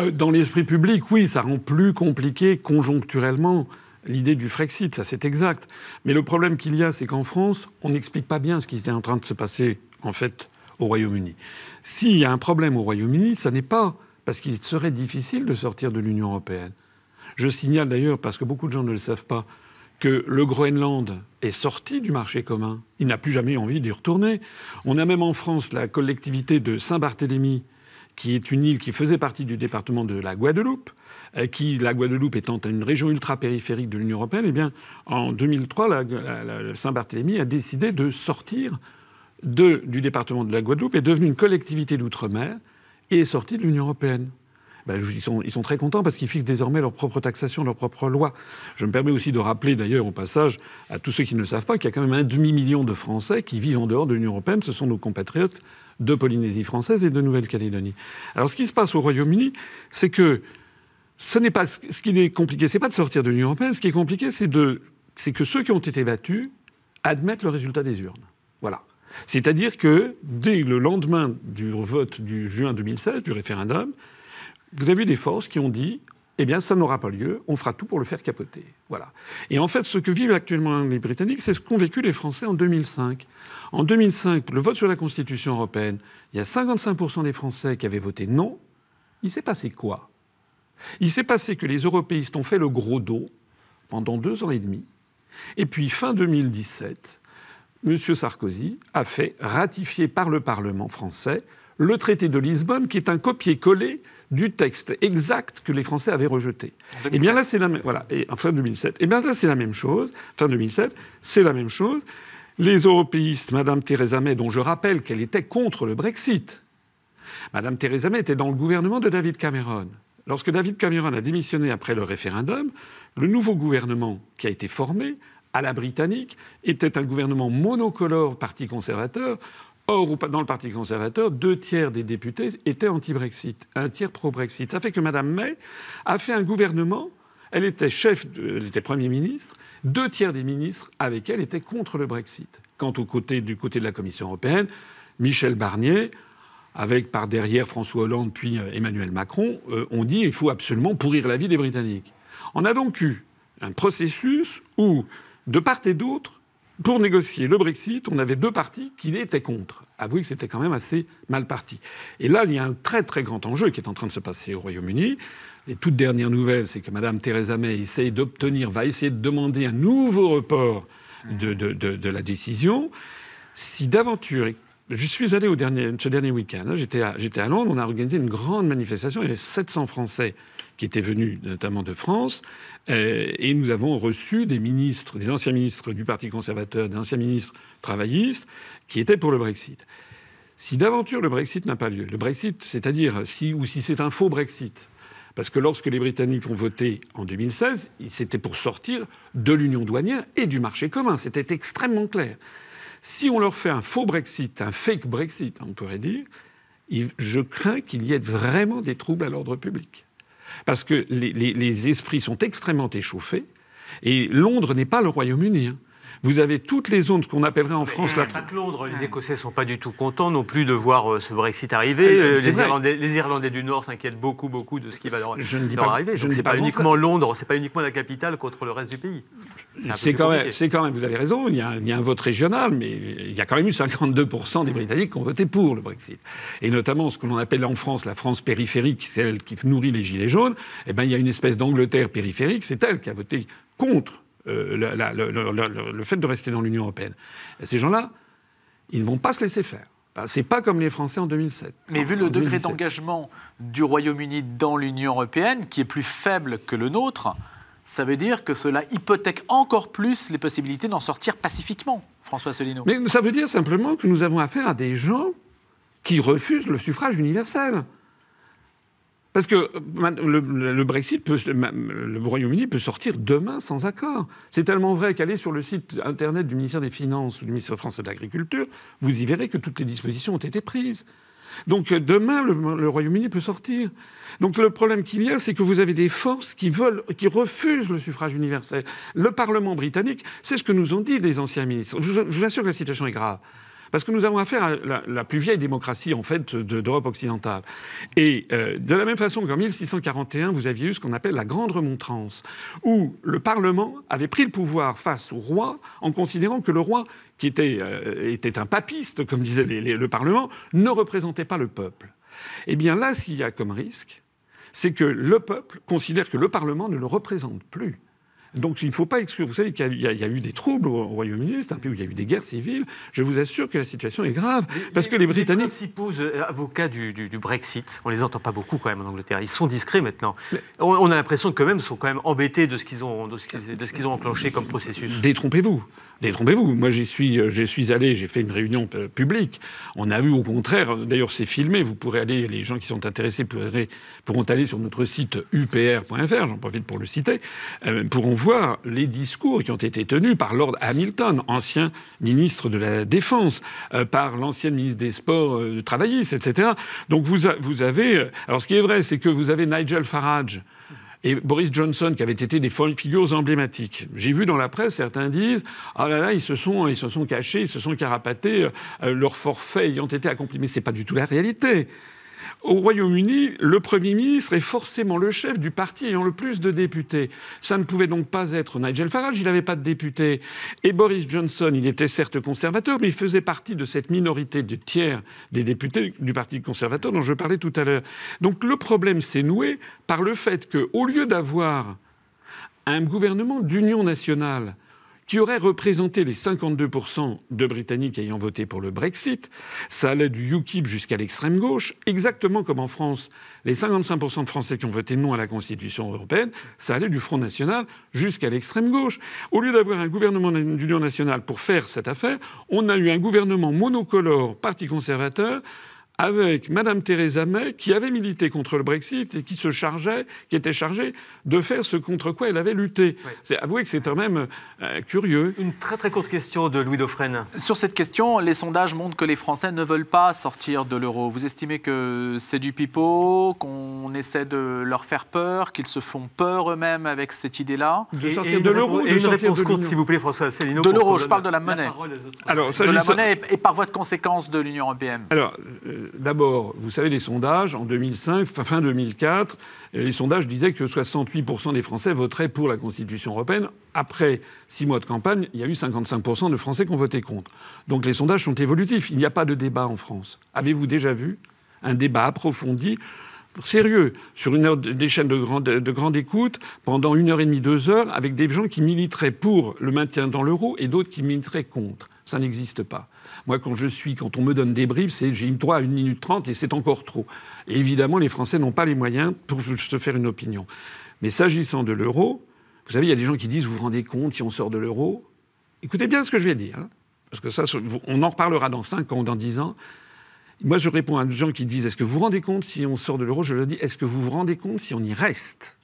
Euh, Dans l'esprit public, oui, ça rend plus compliqué conjoncturellement l'idée du Frexit, ça c'est exact. Mais le problème qu'il y a, c'est qu'en France, on n'explique pas bien ce qui était en train de se passer, en fait, au Royaume-Uni. S'il y a un problème au Royaume-Uni, ça n'est pas parce qu'il serait difficile de sortir de l'Union européenne. Je signale d'ailleurs, parce que beaucoup de gens ne le savent pas, que le Groenland est sorti du marché commun. Il n'a plus jamais envie d'y retourner. On a même en France la collectivité de Saint-Barthélemy, qui est une île qui faisait partie du département de la Guadeloupe, euh, qui, la Guadeloupe étant une région ultra-périphérique de l'Union européenne, eh bien, en 2003, la, la- la- Saint-Barthélemy a décidé de sortir du département de la Guadeloupe est devenue une collectivité d'outre-mer et est sortie de l'Union européenne. Ben, ils, sont, ils, sont, très contents parce qu'ils fixent désormais leur propre taxation, leur propre loi. Je me permets aussi de rappeler d'ailleurs au passage à tous ceux qui ne le savent pas qu'il y a quand même un demi-million de Français qui vivent en dehors de l'Union européenne. Ce sont nos compatriotes de Polynésie française et de Nouvelle-Calédonie. Alors ce qui se passe au Royaume-Uni, c'est que ce n'est pas ce qui est compliqué, c'est pas de sortir de l'Union européenne. Ce qui est compliqué, c'est c'est que ceux qui ont été battus admettent le résultat des urnes. Voilà. C'est-à-dire que dès le lendemain du vote du juin 2016, du référendum, vous avez eu des forces qui ont dit eh bien, ça n'aura pas lieu, on fera tout pour le faire capoter. Voilà. Et en fait, ce que vivent actuellement les Britanniques, c'est ce qu'ont vécu les Français en 2005. En 2005, le vote sur la Constitution européenne, il y a 55% des Français qui avaient voté non. Il s'est passé quoi? Il s'est passé que les européistes ont fait le gros dos pendant deux ans et demi. Et puis, fin 2017, M. Sarkozy a fait ratifier par le Parlement français le traité de Lisbonne, qui est un copier-coller du texte exact que les Français avaient rejeté. Et eh bien là, c'est la même. Voilà. Et en fin 2007. Et eh bien là, c'est la même chose. Fin 2007, c'est la même chose. Les européistes, Madame Theresa May, dont je rappelle qu'elle était contre le Brexit. Madame Theresa May était dans le gouvernement de David Cameron. Lorsque David Cameron a démissionné après le référendum, le nouveau gouvernement qui a été formé à la britannique était un gouvernement monocolore parti conservateur Or, dans le Parti conservateur, deux tiers des députés étaient anti-Brexit, un tiers pro-Brexit. Ça fait que Mme May a fait un gouvernement, elle était chef, elle était Premier ministre, deux tiers des ministres avec elle étaient contre le Brexit. Quant au côté, du côté de la Commission européenne, Michel Barnier, avec par derrière François Hollande puis euh, Emmanuel Macron, euh, ont dit qu'il faut absolument pourrir la vie des Britanniques. On a donc eu un processus où, de part et d'autre, pour négocier le Brexit, on avait deux partis qui étaient contre. Avouez que c'était quand même assez mal parti. Et là, il y a un très très grand enjeu qui est en train de se passer au Royaume-Uni. Les toutes dernières nouvelles, c'est que Mme Theresa May essaye d'obtenir, va essayer de demander un nouveau report de, la décision. Si d'aventure, je suis allé au dernier, ce dernier week-end, hein, j'étais à, à Londres, on a organisé une grande manifestation, il y avait 700 Français qui étaient venus notamment de France, euh, et nous avons reçu des ministres, des anciens ministres du Parti conservateur, des anciens ministres travaillistes, qui étaient pour le Brexit. Si d'aventure le Brexit n'a pas lieu, le Brexit, c'est-à-dire si ou si c'est un faux Brexit, parce que lorsque les Britanniques ont voté en 2016, c'était pour sortir de l'union douanière et du marché commun. C'était extrêmement clair. Si on leur fait un faux Brexit, un fake Brexit, on pourrait dire, je crains qu'il y ait vraiment des troubles à l'ordre public. Parce que les, esprits sont extrêmement échauffés. Et Londres n'est pas le Royaume-Uni. Hein. Vous avez toutes les zones qu'on appellerait en France la. Pas Londres, les Écossais ne sont pas du tout contents non plus de voir euh, ce Brexit arriver. Euh, les, Irlandais, les, Irlandais, du Nord s'inquiètent beaucoup, beaucoup de ce qui va leur, je ne dis pas, arriver. Ce n'est pas, uniquement Londres, c'est pas uniquement la capitale contre le reste du pays. C'est quand, même, quand même, vous avez raison, il y, a, il y, a, un vote régional, mais il y a quand même eu 52% des Britanniques qui ont voté pour le Brexit. Et notamment ce que l'on appelle en France la France périphérique, celle qui nourrit les Gilets jaunes, eh ben, il y a une espèce d'Angleterre périphérique, c'est elle qui a voté contre euh, le, fait de rester dans l'Union européenne. ces gens-là, ils ne vont pas se laisser faire. C'est pas comme les Français en 2007. Mais vu le degré d'engagement du Royaume-Uni dans l'Union européenne, qui est plus faible que le nôtre, ça veut dire que cela hypothèque encore plus les possibilités d'en sortir pacifiquement, François Asselineau. Mais ça veut dire simplement que nous avons affaire à des gens qui refusent le suffrage universel. Parce que euh, le, Brexit, peut, le Royaume-Uni peut sortir demain sans accord. C'est tellement vrai qu'aller sur le site internet du ministère des Finances ou du ministère français de l'Agriculture, vous y verrez que toutes les dispositions ont été prises. Donc euh, demain, le, Royaume-Uni peut sortir. Donc le problème qu'il y a, c'est que vous avez des forces qui veulent, qui refusent le suffrage universel. Le Parlement britannique, c'est ce que nous ont dit les anciens ministres. Je vous assure que la situation est grave. Parce que nous avons affaire à la, plus vieille démocratie, en fait, d'Europe occidentale. Et euh, de la même façon qu'en 1641, vous aviez eu ce qu'on appelle la Grande Remontrance, où le Parlement avait pris le pouvoir face au roi en considérant que le roi, qui était, euh, était un papiste, comme disait le Parlement, ne représentait pas le peuple. Eh bien là, ce qu'il y a comme risque, c'est que le peuple considère que le Parlement ne le représente plus. Donc il ne faut pas exclure. Vous savez qu'il y, a eu des troubles au Royaume-Uni, c'est un pays où il y a eu des guerres civiles. Je vous assure que la situation est grave. parce que les Britanniques. Les principaux euh, avocats du, Brexit, on les entend pas beaucoup quand même en Angleterre. Ils sont discrets maintenant. On, a l'impression que même sont quand même embêtés de ce qu'ils ont, de ce qu'ils, ont enclenché comme processus. Détrompez-vous. Détrompez-vous. Moi, j'y suis, euh, suis allé, j'ai fait une réunion euh, publique. On a eu au contraire, d'ailleurs, c'est filmé. Vous pourrez aller, les gens qui sont intéressés pourront, aller sur notre site upr.fr, j'en profite pour le citer, euh, pourront voir les discours qui ont été tenus par Lord Hamilton, ancien ministre de la Défense, euh, par l'ancienne ministre des Sports euh, travailliste, etc. Donc vous, vous avez. euh, Alors ce qui est vrai, c'est que vous avez Nigel Farage et Boris Johnson, qui avaient été des figures emblématiques. J'ai vu dans la presse, certains disent Ah là là, ils se sont, ils se sont cachés, ils se sont carapatés, euh, euh, leurs forfaits ayant été accomplis. Mais c'est pas du tout la réalité. Au Royaume-Uni, le Premier ministre est forcément le chef du parti ayant le plus de députés. Ça ne pouvait donc pas être Nigel Farage, il n'avait pas de députés. Et Boris Johnson, il était certes conservateur, mais il faisait partie de cette minorité de tiers des députés du Parti conservateur dont je parlais tout à l'heure. Donc le problème s'est noué par le fait qu'au lieu d'avoir un gouvernement d'union nationale qui aurait représenté les 52% de Britanniques ayant voté pour le Brexit, ça allait du UKIP jusqu'à l'extrême gauche, exactement comme en France, les 55% de Français qui ont voté non à la Constitution européenne, ça allait du Front National jusqu'à l'extrême gauche. Au lieu d'avoir un gouvernement d'union nationale pour faire cette affaire, on a eu un gouvernement monocolore, parti conservateur, avec Madame Theresa May, qui avait milité contre le Brexit et qui se chargeait, qui était chargée de faire ce contre quoi elle avait lutté. Ouais. C'est avouez que c'est quand même euh, curieux. Une très très courte question de Louis Dauphren. Sur cette question, les sondages montrent que les Français ne veulent pas sortir de l'euro. Vous estimez que c'est du pipeau, qu'on essaie de leur faire peur, qu'ils se font peur eux-mêmes avec cette idée-là? De sortir et de l'euro, et de une sortir réponse courte, s'il vous plaît, François Asselineau. De l'euro, je parle de la la monnaie. parole. Alors, De la monnaie et, et par voie de conséquence de l'Union européenne. Alors, euh, d'abord, vous savez, les sondages, en 2005, fin- fin 2004, euh, les sondages disaient que 68% des Français voteraient pour la Constitution européenne. Après six mois de campagne, il y a eu 55% de Français qui ont voté contre. Donc les sondages sont évolutifs. Il n'y a pas de débat en France. Avez-vous déjà vu un débat approfondi sérieux sur une heure de- des chaînes de grande, de grande écoute pendant une heure et demie, deux heures, avec des gens qui militeraient pour le maintien dans l'euro et d'autres qui militeraient contre? Ça n'existe pas. Moi, quand je suis, quand on me donne des bribes, c'est j'ai eu droit à une minute trente et c'est encore trop. Et évidemment, les Français n'ont pas les moyens pour se faire une opinion. Mais s'agissant de l'euro, vous savez, il y a des gens qui disent, vous vous rendez compte si on sort de l'euro? Écoutez bien ce que je vais dire, hein, parce que ça, on en reparlera dans cinq ans ou dans dix ans. Moi, je réponds à des gens qui disent Est-ce que vous vous rendez compte si on sort de l'euro? Je leur dis Est-ce que vous vous rendez compte si on y reste?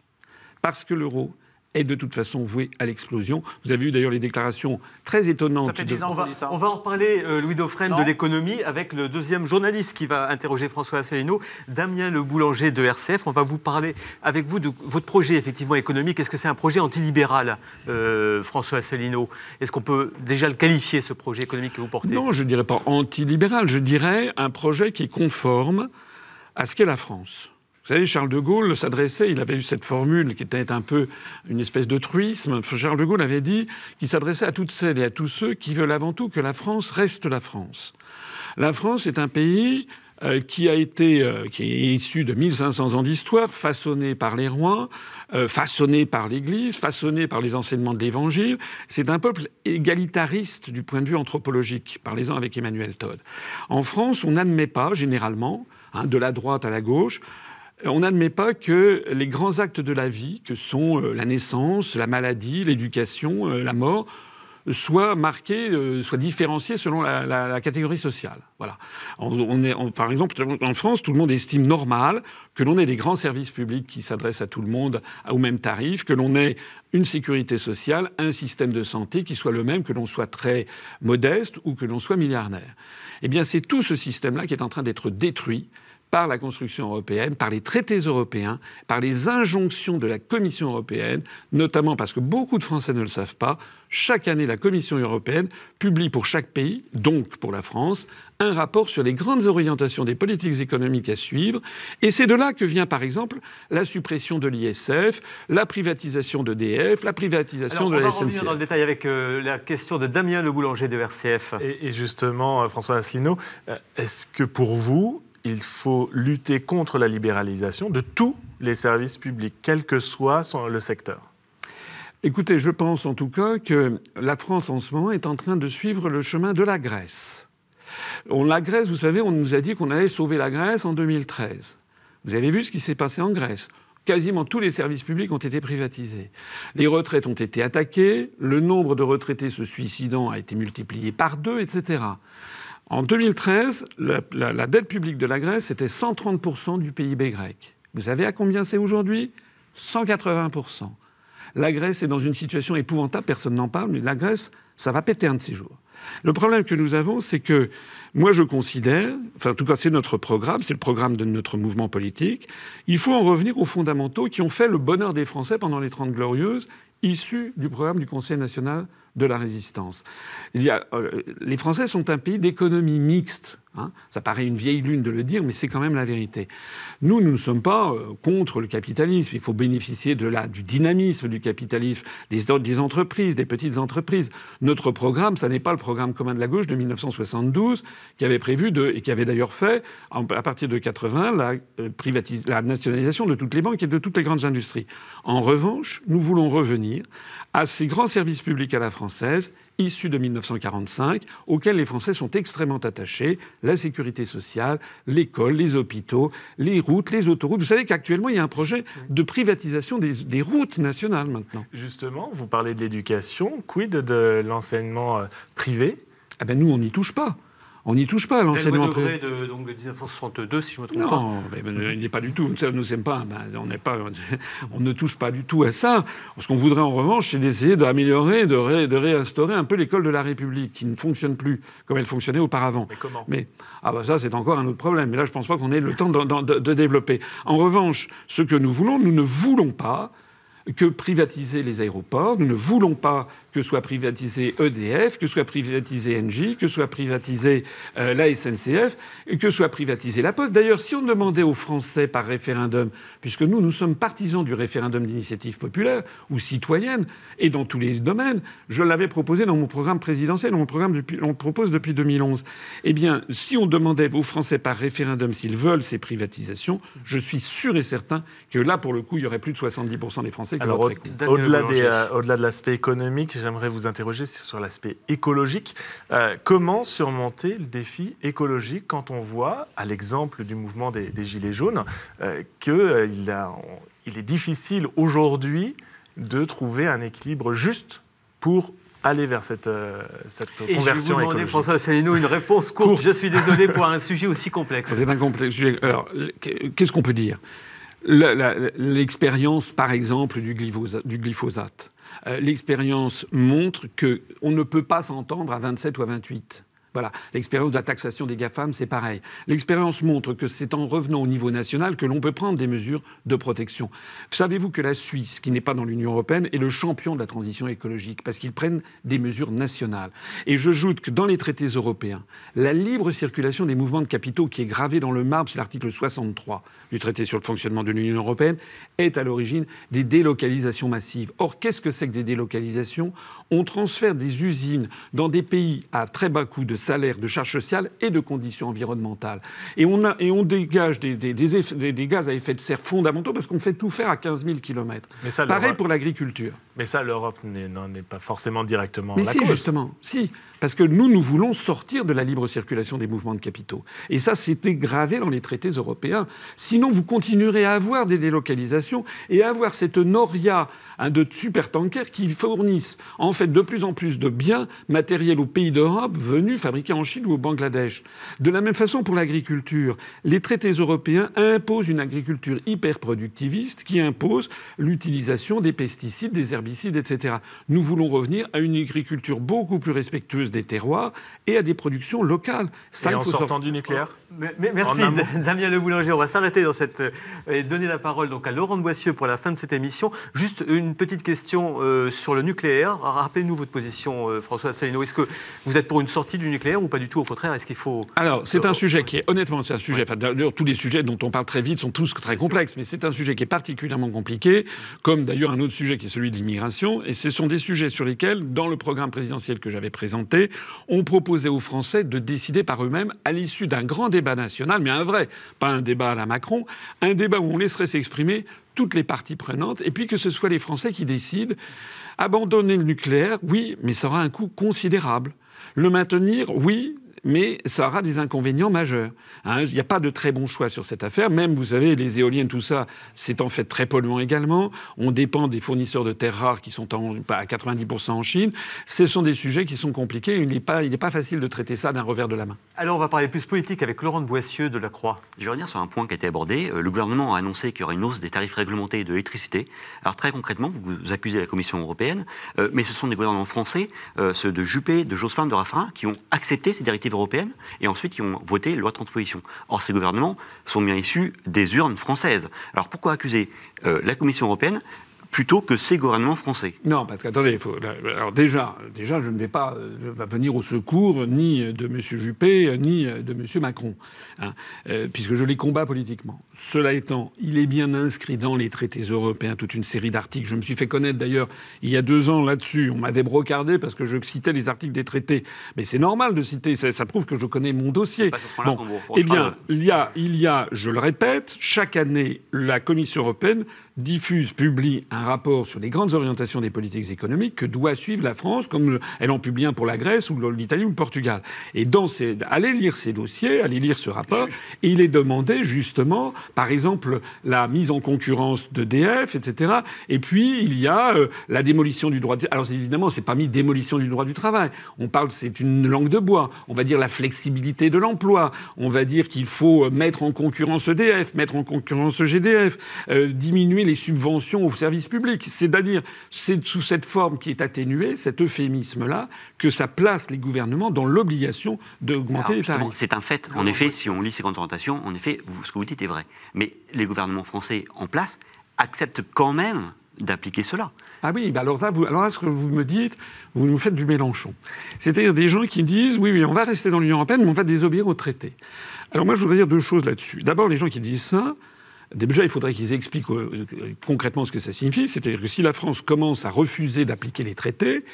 Parce que l'euro est de toute façon voué à l'explosion. Vous avez eu d'ailleurs les déclarations très étonnantes. Ça fait de- 10 ans On va, dit ça. on va en reparler, euh, Louis Dauphren, de l'économie, avec le deuxième journaliste qui va interroger François Asselineau, Damien Le Boulanger de RCF. On va vous parler avec vous de votre projet effectivement économique. Est-ce que c'est un projet antilibéral, euh, François Asselineau? Est-ce qu'on peut déjà le qualifier, ce projet économique que vous portez? Non, je ne dirais pas antilibéral, je dirais un projet qui est conforme à ce qu'est la France. Vous savez, Charles de Gaulle s'adressait, il avait eu cette formule qui était un peu une espèce de truisme. Charles de Gaulle avait dit qu'il s'adressait à toutes celles et à tous ceux qui veulent avant tout que la France reste la France. La France est un pays euh, qui a été, euh, qui est issu de 1500 ans d'histoire, façonné par les rois, euh, façonné par l'Église, façonné par les enseignements de l'Évangile. C'est un peuple égalitariste du point de vue anthropologique. Parlez-en avec Emmanuel Todd. En France, on n'admet pas, généralement, hein, de la droite à la gauche, on n'admet pas que les grands actes de la vie, que sont euh, la naissance, la maladie, l'éducation, euh, la mort, soient marqués, euh, soient différenciés selon la, catégorie sociale. Voilà. Par exemple, en France, tout le monde estime normal que l'on ait des grands services publics qui s'adressent à tout le monde au même tarif, que l'on ait une sécurité sociale, un système de santé qui soit le même, que l'on soit très modeste ou que l'on soit milliardaire. Eh bien, c'est tout ce système-là qui est en train d'être détruit par la construction européenne, par les traités européens, par les injonctions de la Commission européenne, notamment parce que beaucoup de Français ne le savent pas. Chaque année, la Commission européenne publie pour chaque pays, donc pour la France, un rapport sur les grandes orientations des politiques économiques à suivre. Et c'est de là que vient, par exemple, la suppression de l'ISF, la privatisation d'EDF, la privatisation Alors, de on la va revenir dans le détail avec euh, la question de Damien Le Boulanger de RCF. Et, et justement, euh, François Asselineau, euh, est-ce que pour vous, il faut lutter contre la libéralisation de tous les services publics, quel que soit le secteur Écoutez, je pense en tout cas que la France en ce moment est en train de suivre le chemin de la Grèce. On, la Grèce, vous savez, on nous a dit qu'on allait sauver la Grèce en 2013. Vous avez vu ce qui s'est passé en Grèce quasiment tous les services publics ont été privatisés. Les retraites ont été attaquées, le nombre de retraités se suicidant a été multiplié par deux, etc. En 2013, la, dette publique de la Grèce était 130% du PIB grec. Vous savez à combien c'est aujourd'hui? 180%. La Grèce est dans une situation épouvantable, personne n'en parle, mais la Grèce, ça va péter un de ces jours. Le problème que nous avons, c'est que moi je considère, enfin en tout cas c'est notre programme, c'est le programme de notre mouvement politique, il faut en revenir aux fondamentaux qui ont fait le bonheur des Français pendant les Trente Glorieuses, issus du programme du Conseil national de la résistance. Euh, les Français sont un pays d'économie mixte. Hein. Ça paraît une vieille lune de le dire, mais c'est quand même la vérité. Nous, nous ne sommes pas euh, contre le capitalisme. Il faut bénéficier de la, du dynamisme du capitalisme, des, entreprises, des petites entreprises. Notre programme, ça n'est pas le programme commun de la gauche de 1972, qui avait prévu de, et qui avait d'ailleurs fait, à partir de 80, la, euh, la nationalisation de toutes les banques et de toutes les grandes industries. En revanche, nous voulons revenir à ces grands services publics à la française, issus de 1945, auxquels les Français sont extrêmement attachés, la sécurité sociale, l'école, les hôpitaux, les routes, les autoroutes. Vous savez qu'actuellement, il y a un projet de privatisation des, des routes nationales maintenant. Justement, vous parlez de l'éducation, quid de l'enseignement euh, privé? Eh ben Nous, on n'y touche pas. On n'y touche pas à l'enseignement privé. de donc, 1962, si je me trompe non, pas. Non, il n'est pas du tout. Nous pas, ben, on, pas, on ne touche pas du tout à ça. Ce qu'on voudrait en revanche, c'est d'essayer d'améliorer, de, de, réinstaurer un peu l'école de la République, qui ne fonctionne plus comme elle fonctionnait auparavant. Mais comment? Mais ah bah ça, c'est encore un autre problème. Mais là, je ne pense pas qu'on ait le temps de, de développer. En revanche, ce que nous voulons, nous ne voulons pas que privatiser les aéroports. Nous ne voulons pas que soit privatisé EDF, que soit privatisé Engie, que soit privatisé euh, la SNCF, que soit privatisé la Poste. D'ailleurs, si on demandait aux Français par référendum, puisque nous, nous sommes partisans du référendum d'initiative populaire ou citoyenne, et dans tous les domaines, je l'avais proposé dans mon programme présidentiel, dans mon programme depuis, on le propose depuis 2011. Eh bien, si on demandait aux Français par référendum s'ils veulent ces privatisations, je suis sûr et certain que là, pour le coup, il y aurait plus de 70% des Français qui Alors, au-delà, euh, au-delà de l'aspect économique, j'aimerais vous interroger sur l'aspect écologique. Euh, comment surmonter le défi écologique quand on voit, à l'exemple du mouvement des, Gilets jaunes, euh, qu'il euh, il est difficile aujourd'hui de trouver un équilibre juste pour aller vers cette, cette Et conversion je vais vous demander, François Asselineau, une réponse courte. Je suis désolé pour un sujet aussi complexe. C'est un complexe sujet. Alors, qu'est-ce qu'on peut dire? L'expérience, par exemple, du glyphosate. Euh, l'expérience montre qu'on ne peut pas s'entendre à 27 ou à 28. Voilà. L'expérience de la taxation des GAFAM, c'est pareil. L'expérience montre que c'est en revenant au niveau national que l'on peut prendre des mesures de protection. Savez-vous que la Suisse, qui n'est pas dans l'Union européenne, est le champion de la transition écologique parce qu'ils prennent des mesures nationales? Et je j'ajoute que dans les traités européens, la libre circulation des mouvements de capitaux qui est gravée dans le marbre, c'est l'article 63 du traité sur le fonctionnement de l'Union européenne, est à l'origine des délocalisations massives. Or, qu'est-ce que c'est que des délocalisations? On transfère des usines dans des pays à très bas coût de salaire, de charges sociales et de conditions environnementales. Et on, a, et on dégage des, des, des, gaz à effet de serre fondamentaux parce qu'on fait tout faire à 15 000 km. Pareil pour l'agriculture. Mais ça, l'Europe n'en est pas forcément directement Mais la si, cause. justement. Si. Parce que nous, nous voulons sortir de la libre circulation des mouvements de capitaux. Et ça, c'était gravé dans les traités européens. Sinon, vous continuerez à avoir des délocalisations et à avoir cette noria hein, de supertankers qui fournissent en fait de plus en plus de biens matériels aux pays d'Europe venus fabriqués en Chine ou au Bangladesh. De la même façon pour l'agriculture, les traités européens imposent une agriculture hyper productiviste qui impose l'utilisation des pesticides, des herbicides, etc. Nous voulons revenir à une agriculture beaucoup plus respectueuse des terroirs et à des productions locales. Ça, et en sortant du nucléaire Merci [LAUGHS] Damien Le Boulanger. On va s'arrêter dans cette euh, et donner la parole donc à Laurent de Boissieu pour la fin de cette émission. Juste une petite question euh, sur le nucléaire. Rappelez-nous votre position, euh, François Asselineau. Est-ce que vous êtes pour une sortie du nucléaire ou pas du tout? Au contraire, est-ce qu'il faut Alors c'est un sujet qui est honnêtement c'est un sujet. d'ailleurs tous les sujets dont on parle très vite sont tous très complexes, mais c'est un sujet qui est particulièrement compliqué, comme d'ailleurs un autre sujet qui est celui de l'immigration. Et ce sont des sujets sur lesquels, dans le programme présidentiel que j'avais présenté, on proposait aux Français de décider par eux-mêmes à l'issue d'un grand débat national, mais un vrai, pas un débat à la Macron, un débat où on laisserait s'exprimer toutes les parties prenantes, et puis que ce soit les Français qui décident. Abandonner le nucléaire, oui, mais ça aura un coût considérable. Le maintenir, oui, mais ça aura des inconvénients majeurs. Hein. Il n'y a pas de très bon choix sur cette affaire. Même, vous savez, les éoliennes, tout ça, c'est en fait très polluant également. On dépend des fournisseurs de terres rares qui sont en, à 90% en Chine. Ce sont des sujets qui sont compliqués. Il n'est pas, pas facile de traiter ça d'un revers de la main. Alors, on va parler plus politique avec Laurent de Boissieu de la Croix. Je vais revenir sur un point qui a été abordé. Euh, le gouvernement a annoncé qu'il y aurait une hausse des tarifs réglementés de l'électricité. Alors, très concrètement, vous accusez la Commission européenne, euh, mais ce sont des gouvernements français, euh, ceux de Juppé, de Jospin, de Raffarin, qui ont accepté ces directives européennes et ensuite qui ont voté loi de transposition. Or, ces gouvernements sont bien issus des urnes françaises. Alors, pourquoi accuser la Commission européenne plutôt que ces gouvernements français. Non, parce qu'attendez, alors déjà, déjà, je ne vais pas venir au secours ni de M. Juppé, ni de M. Macron, hein, euh, puisque je les combats politiquement. Cela étant, il est bien inscrit dans les traités européens toute une série d'articles. Je me suis fait connaître d'ailleurs il y a deux ans là-dessus. On m'avait brocardé parce que je citais les articles des traités. Mais c'est normal de citer, ça, prouve que je connais mon dossier. bon, eh bien, il y, a, il y a, je le répète, chaque année, la Commission européenne diffuse, publie un rapport sur les grandes orientations des politiques économiques que doit suivre la France, comme elle en publie un pour la Grèce ou l'Italie ou le Portugal. Et dans ces, allez lire ces dossiers, allez lire ce rapport, et il est demandé justement, par exemple, la mise en concurrence d'EDF, etc. Et puis il y a euh, la démolition du droit. Du... Alors évidemment, c'est pas mis démolition du droit du travail. On parle, c'est une langue de bois. On va dire la flexibilité de l'emploi. On va dire qu'il faut mettre en concurrence EDF, mettre en concurrence GDF, euh, diminuer les subventions aux services C'est-à-dire, c'est sous cette forme qui est atténuée, cet euphémisme-là, que ça place les gouvernements dans l'obligation d'augmenter les tarifs. C'est un fait. En effet, si on lit ces grandes orientations, en effet, ce que vous dites est vrai. Mais les gouvernements français en place acceptent quand même d'appliquer cela. Ah oui, bah alors là, vous, alors ce que vous me dites, vous nous faites du Mélenchon. C'est-à-dire des gens qui disent, oui, oui, on va rester dans l'Union européenne, mais on va désobéir au traité. Alors moi, je voudrais dire deux choses là-dessus. D'abord, les gens qui disent ça, Déjà, il faudrait qu'ils expliquent euh, concrètement ce que ça signifie. C'est-à-dire que si la France commence à refuser d'appliquer les traités,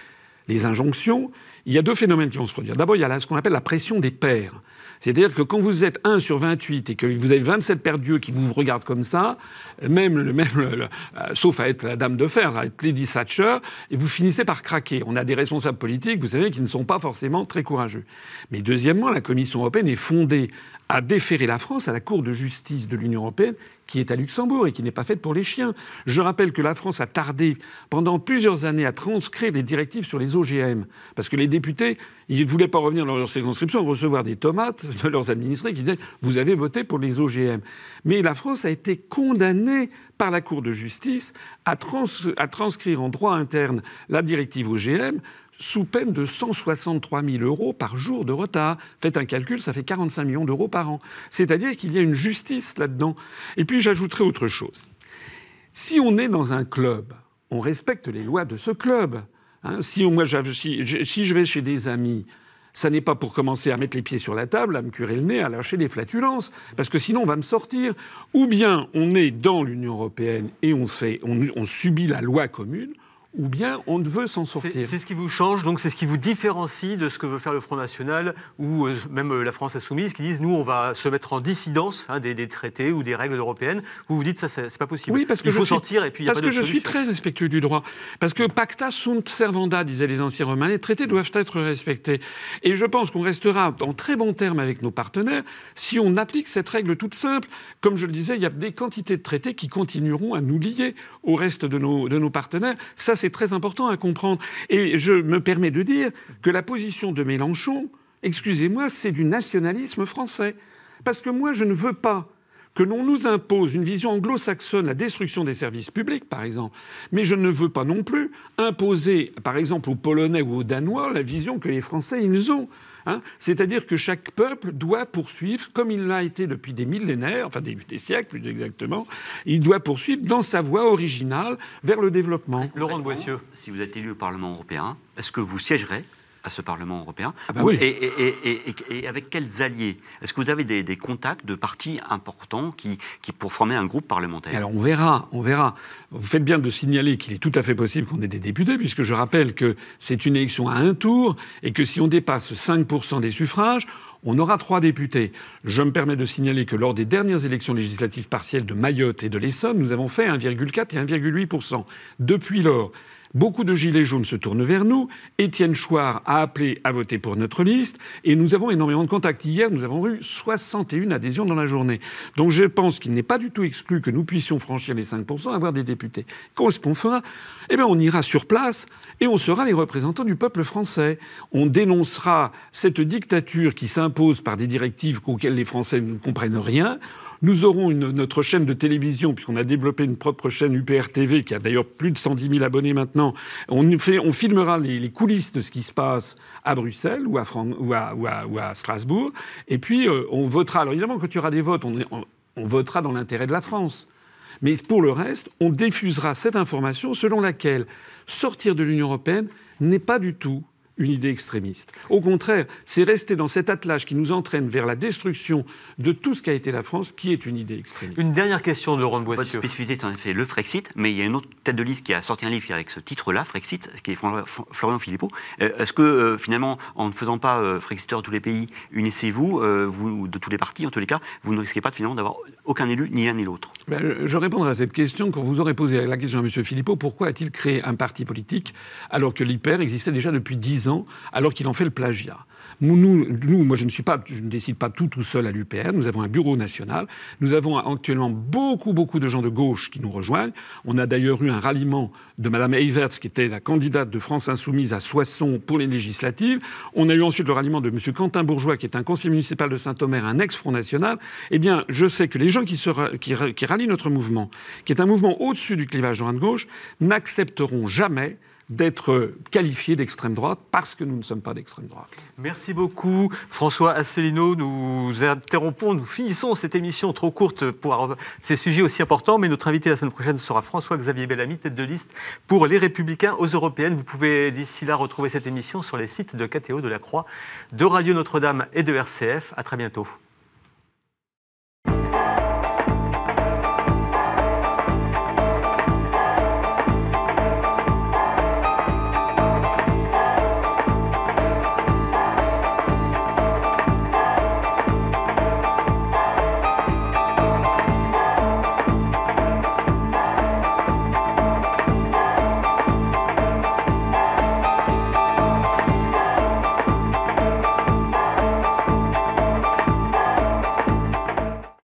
les injonctions, il y a deux phénomènes qui vont se produire. D'abord, il y a ce qu'on appelle la pression des pairs. C'est-à-dire que quand vous êtes 1 sur 28 et que vous avez 27 paires d'yeux qui vous regardent comme ça, même, même euh, sauf à être la dame de fer, à être Lady Thatcher, et vous finissez par craquer. On a des responsables politiques, vous savez, qui ne sont pas forcément très courageux. Mais deuxièmement, la Commission européenne est fondée à déférer la France à la Cour de justice de l'Union européenne qui est à Luxembourg et qui n'est pas faite pour les chiens. Je rappelle que la France a tardé pendant plusieurs années à transcrire les directives sur les OGM, parce que les députés, ils ne voulaient pas revenir dans leur circonscription recevoir des tomates de leurs administrés qui disaient vous avez voté pour les OGM. Mais la France a été condamnée par la Cour de justice à, transcrire en droit interne la directive OGM sous peine de 163 000 euros par jour de retard. Faites un calcul, ça fait 45 millions d'euros par an. C'est-à-dire qu'il y a une justice là-dedans. Et puis j'ajouterai autre chose. Si on est dans un club, on respecte les lois de ce club. Hein. si, moi, si je vais chez des amis, ça n'est pas pour commencer à mettre les pieds sur la table, à me curer le nez, à lâcher des flatulences, parce que sinon on va me sortir. Ou bien on est dans l'Union européenne et on, fait, on subit la loi commune, ou bien on ne veut s'en sortir. C'est ce qui vous change, donc c'est ce qui vous différencie de ce que veut faire le Front National ou euh, même euh, la France Insoumise qui disent nous on va se mettre en dissidence hein, des, traités ou des règles européennes. Vous vous dites ça c'est pas possible. Oui, parce que il faut sortir et puis parce que je suis très respectueux du droit. Parce que pacta sunt servanda disaient les anciens romains. Les traités doivent être respectés. Et je pense qu'on restera en très bons termes avec nos partenaires si on applique cette règle toute simple. Comme je le disais, il y a des quantités de traités qui continueront à nous lier au reste de nos, de nos partenaires. Ça c'est très important à comprendre. Et je me permets de dire que la position de Mélenchon, excusez-moi, c'est du nationalisme français. Parce que moi, je ne veux pas que l'on nous impose une vision anglo-saxonne, la destruction des services publics, par exemple. Mais je ne veux pas non plus imposer, par exemple, aux Polonais ou aux Danois, la vision que les Français, ils ont. Hein. C'est-à-dire que chaque peuple doit poursuivre, comme il l'a été depuis des millénaires, enfin des, siècles plus exactement, il doit poursuivre dans sa voie originale vers le développement. Laurent de Boissieu. Si vous êtes élu au Parlement européen, est-ce que vous siégerez à ce Parlement européen ah bah oui. et, avec quels alliés? Est-ce que vous avez des, contacts de partis importants qui, qui, pour former un groupe parlementaire? Alors on verra, on verra. Vous faites bien de signaler qu'il est tout à fait possible qu'on ait des députés, puisque je rappelle que c'est une élection à un tour et que si on dépasse 5% des suffrages, on aura trois députés. Je me permets de signaler que lors des dernières élections législatives partielles de Mayotte et de l'Essonne, nous avons fait 1,4 et 1,8 Depuis lors, Beaucoup de gilets jaunes se tournent vers nous. Étienne Chouard a appelé à voter pour notre liste et nous avons énormément de contacts. Hier, nous avons eu 61 adhésions dans la journée. Donc je pense qu'il n'est pas du tout exclu que nous puissions franchir les 5%, avoir des députés. Qu'est-ce qu'on fera? Eh bien, on ira sur place et on sera les représentants du peuple français. On dénoncera cette dictature qui s'impose par des directives auxquelles les Français ne comprennent rien. Nous aurons une, notre chaîne de télévision, puisqu'on a développé une propre chaîne UPR TV, qui a d'ailleurs plus de 110 000 abonnés maintenant. On, on filmera les, coulisses de ce qui se passe à Bruxelles ou à, Strasbourg. Et puis, euh, on votera. Alors évidemment, quand il y aura des votes, on votera dans l'intérêt de la France. Mais pour le reste, on diffusera cette information selon laquelle sortir de l'Union européenne n'est pas du tout une idée extrémiste. Au contraire, c'est rester dans cet attelage qui nous entraîne vers la destruction de tout ce qu'a été la France qui est une idée extrémiste. Une dernière question de Laurent Boissieu. Votre spécificité, c'est en effet le Frexit, mais il y a une autre tête de liste qui a sorti un livre avec ce titre-là, Frexit, qui est Florian Philippot. Est-ce que euh, finalement, en ne faisant pas euh, Frexiteur de tous les pays, unissez-vous, euh, vous, de tous les partis en tous les cas, vous ne risquez pas finalement d'avoir aucun élu, ni l'un ni l'autre? Ben, Je répondrai à cette question quand vous aurez posé la question à M. Philippot, pourquoi a-t-il créé un parti politique alors que l'IPER existait déjà depuis dix ans, alors qu'il en fait le plagiat. Nous, moi, je ne, suis pas, je ne décide pas tout tout seul à l'UPR. Nous avons un bureau national. Nous avons actuellement beaucoup, beaucoup de gens de gauche qui nous rejoignent. On a d'ailleurs eu un ralliement de Mme Eyverts, qui était la candidate de France Insoumise à Soissons pour les législatives. On a eu ensuite le ralliement de M. Quentin Bourgeois, qui est un conseiller municipal de Saint-Omer, un ex-Front National. Eh bien, je sais que les gens qui, qui rallient notre mouvement, qui est un mouvement au-dessus du clivage droite-gauche, n'accepteront jamais d'être qualifié d'extrême droite parce que nous ne sommes pas d'extrême droite. Merci beaucoup François Asselineau. Nous interrompons, nous finissons cette émission trop courte pour ces sujets aussi importants, mais notre invité la semaine prochaine sera François-Xavier Bellamy, tête de liste pour les Républicains aux Européennes. Vous pouvez d'ici là retrouver cette émission sur les sites de KTO, de la Croix, de Radio Notre-Dame et de RCF. À très bientôt.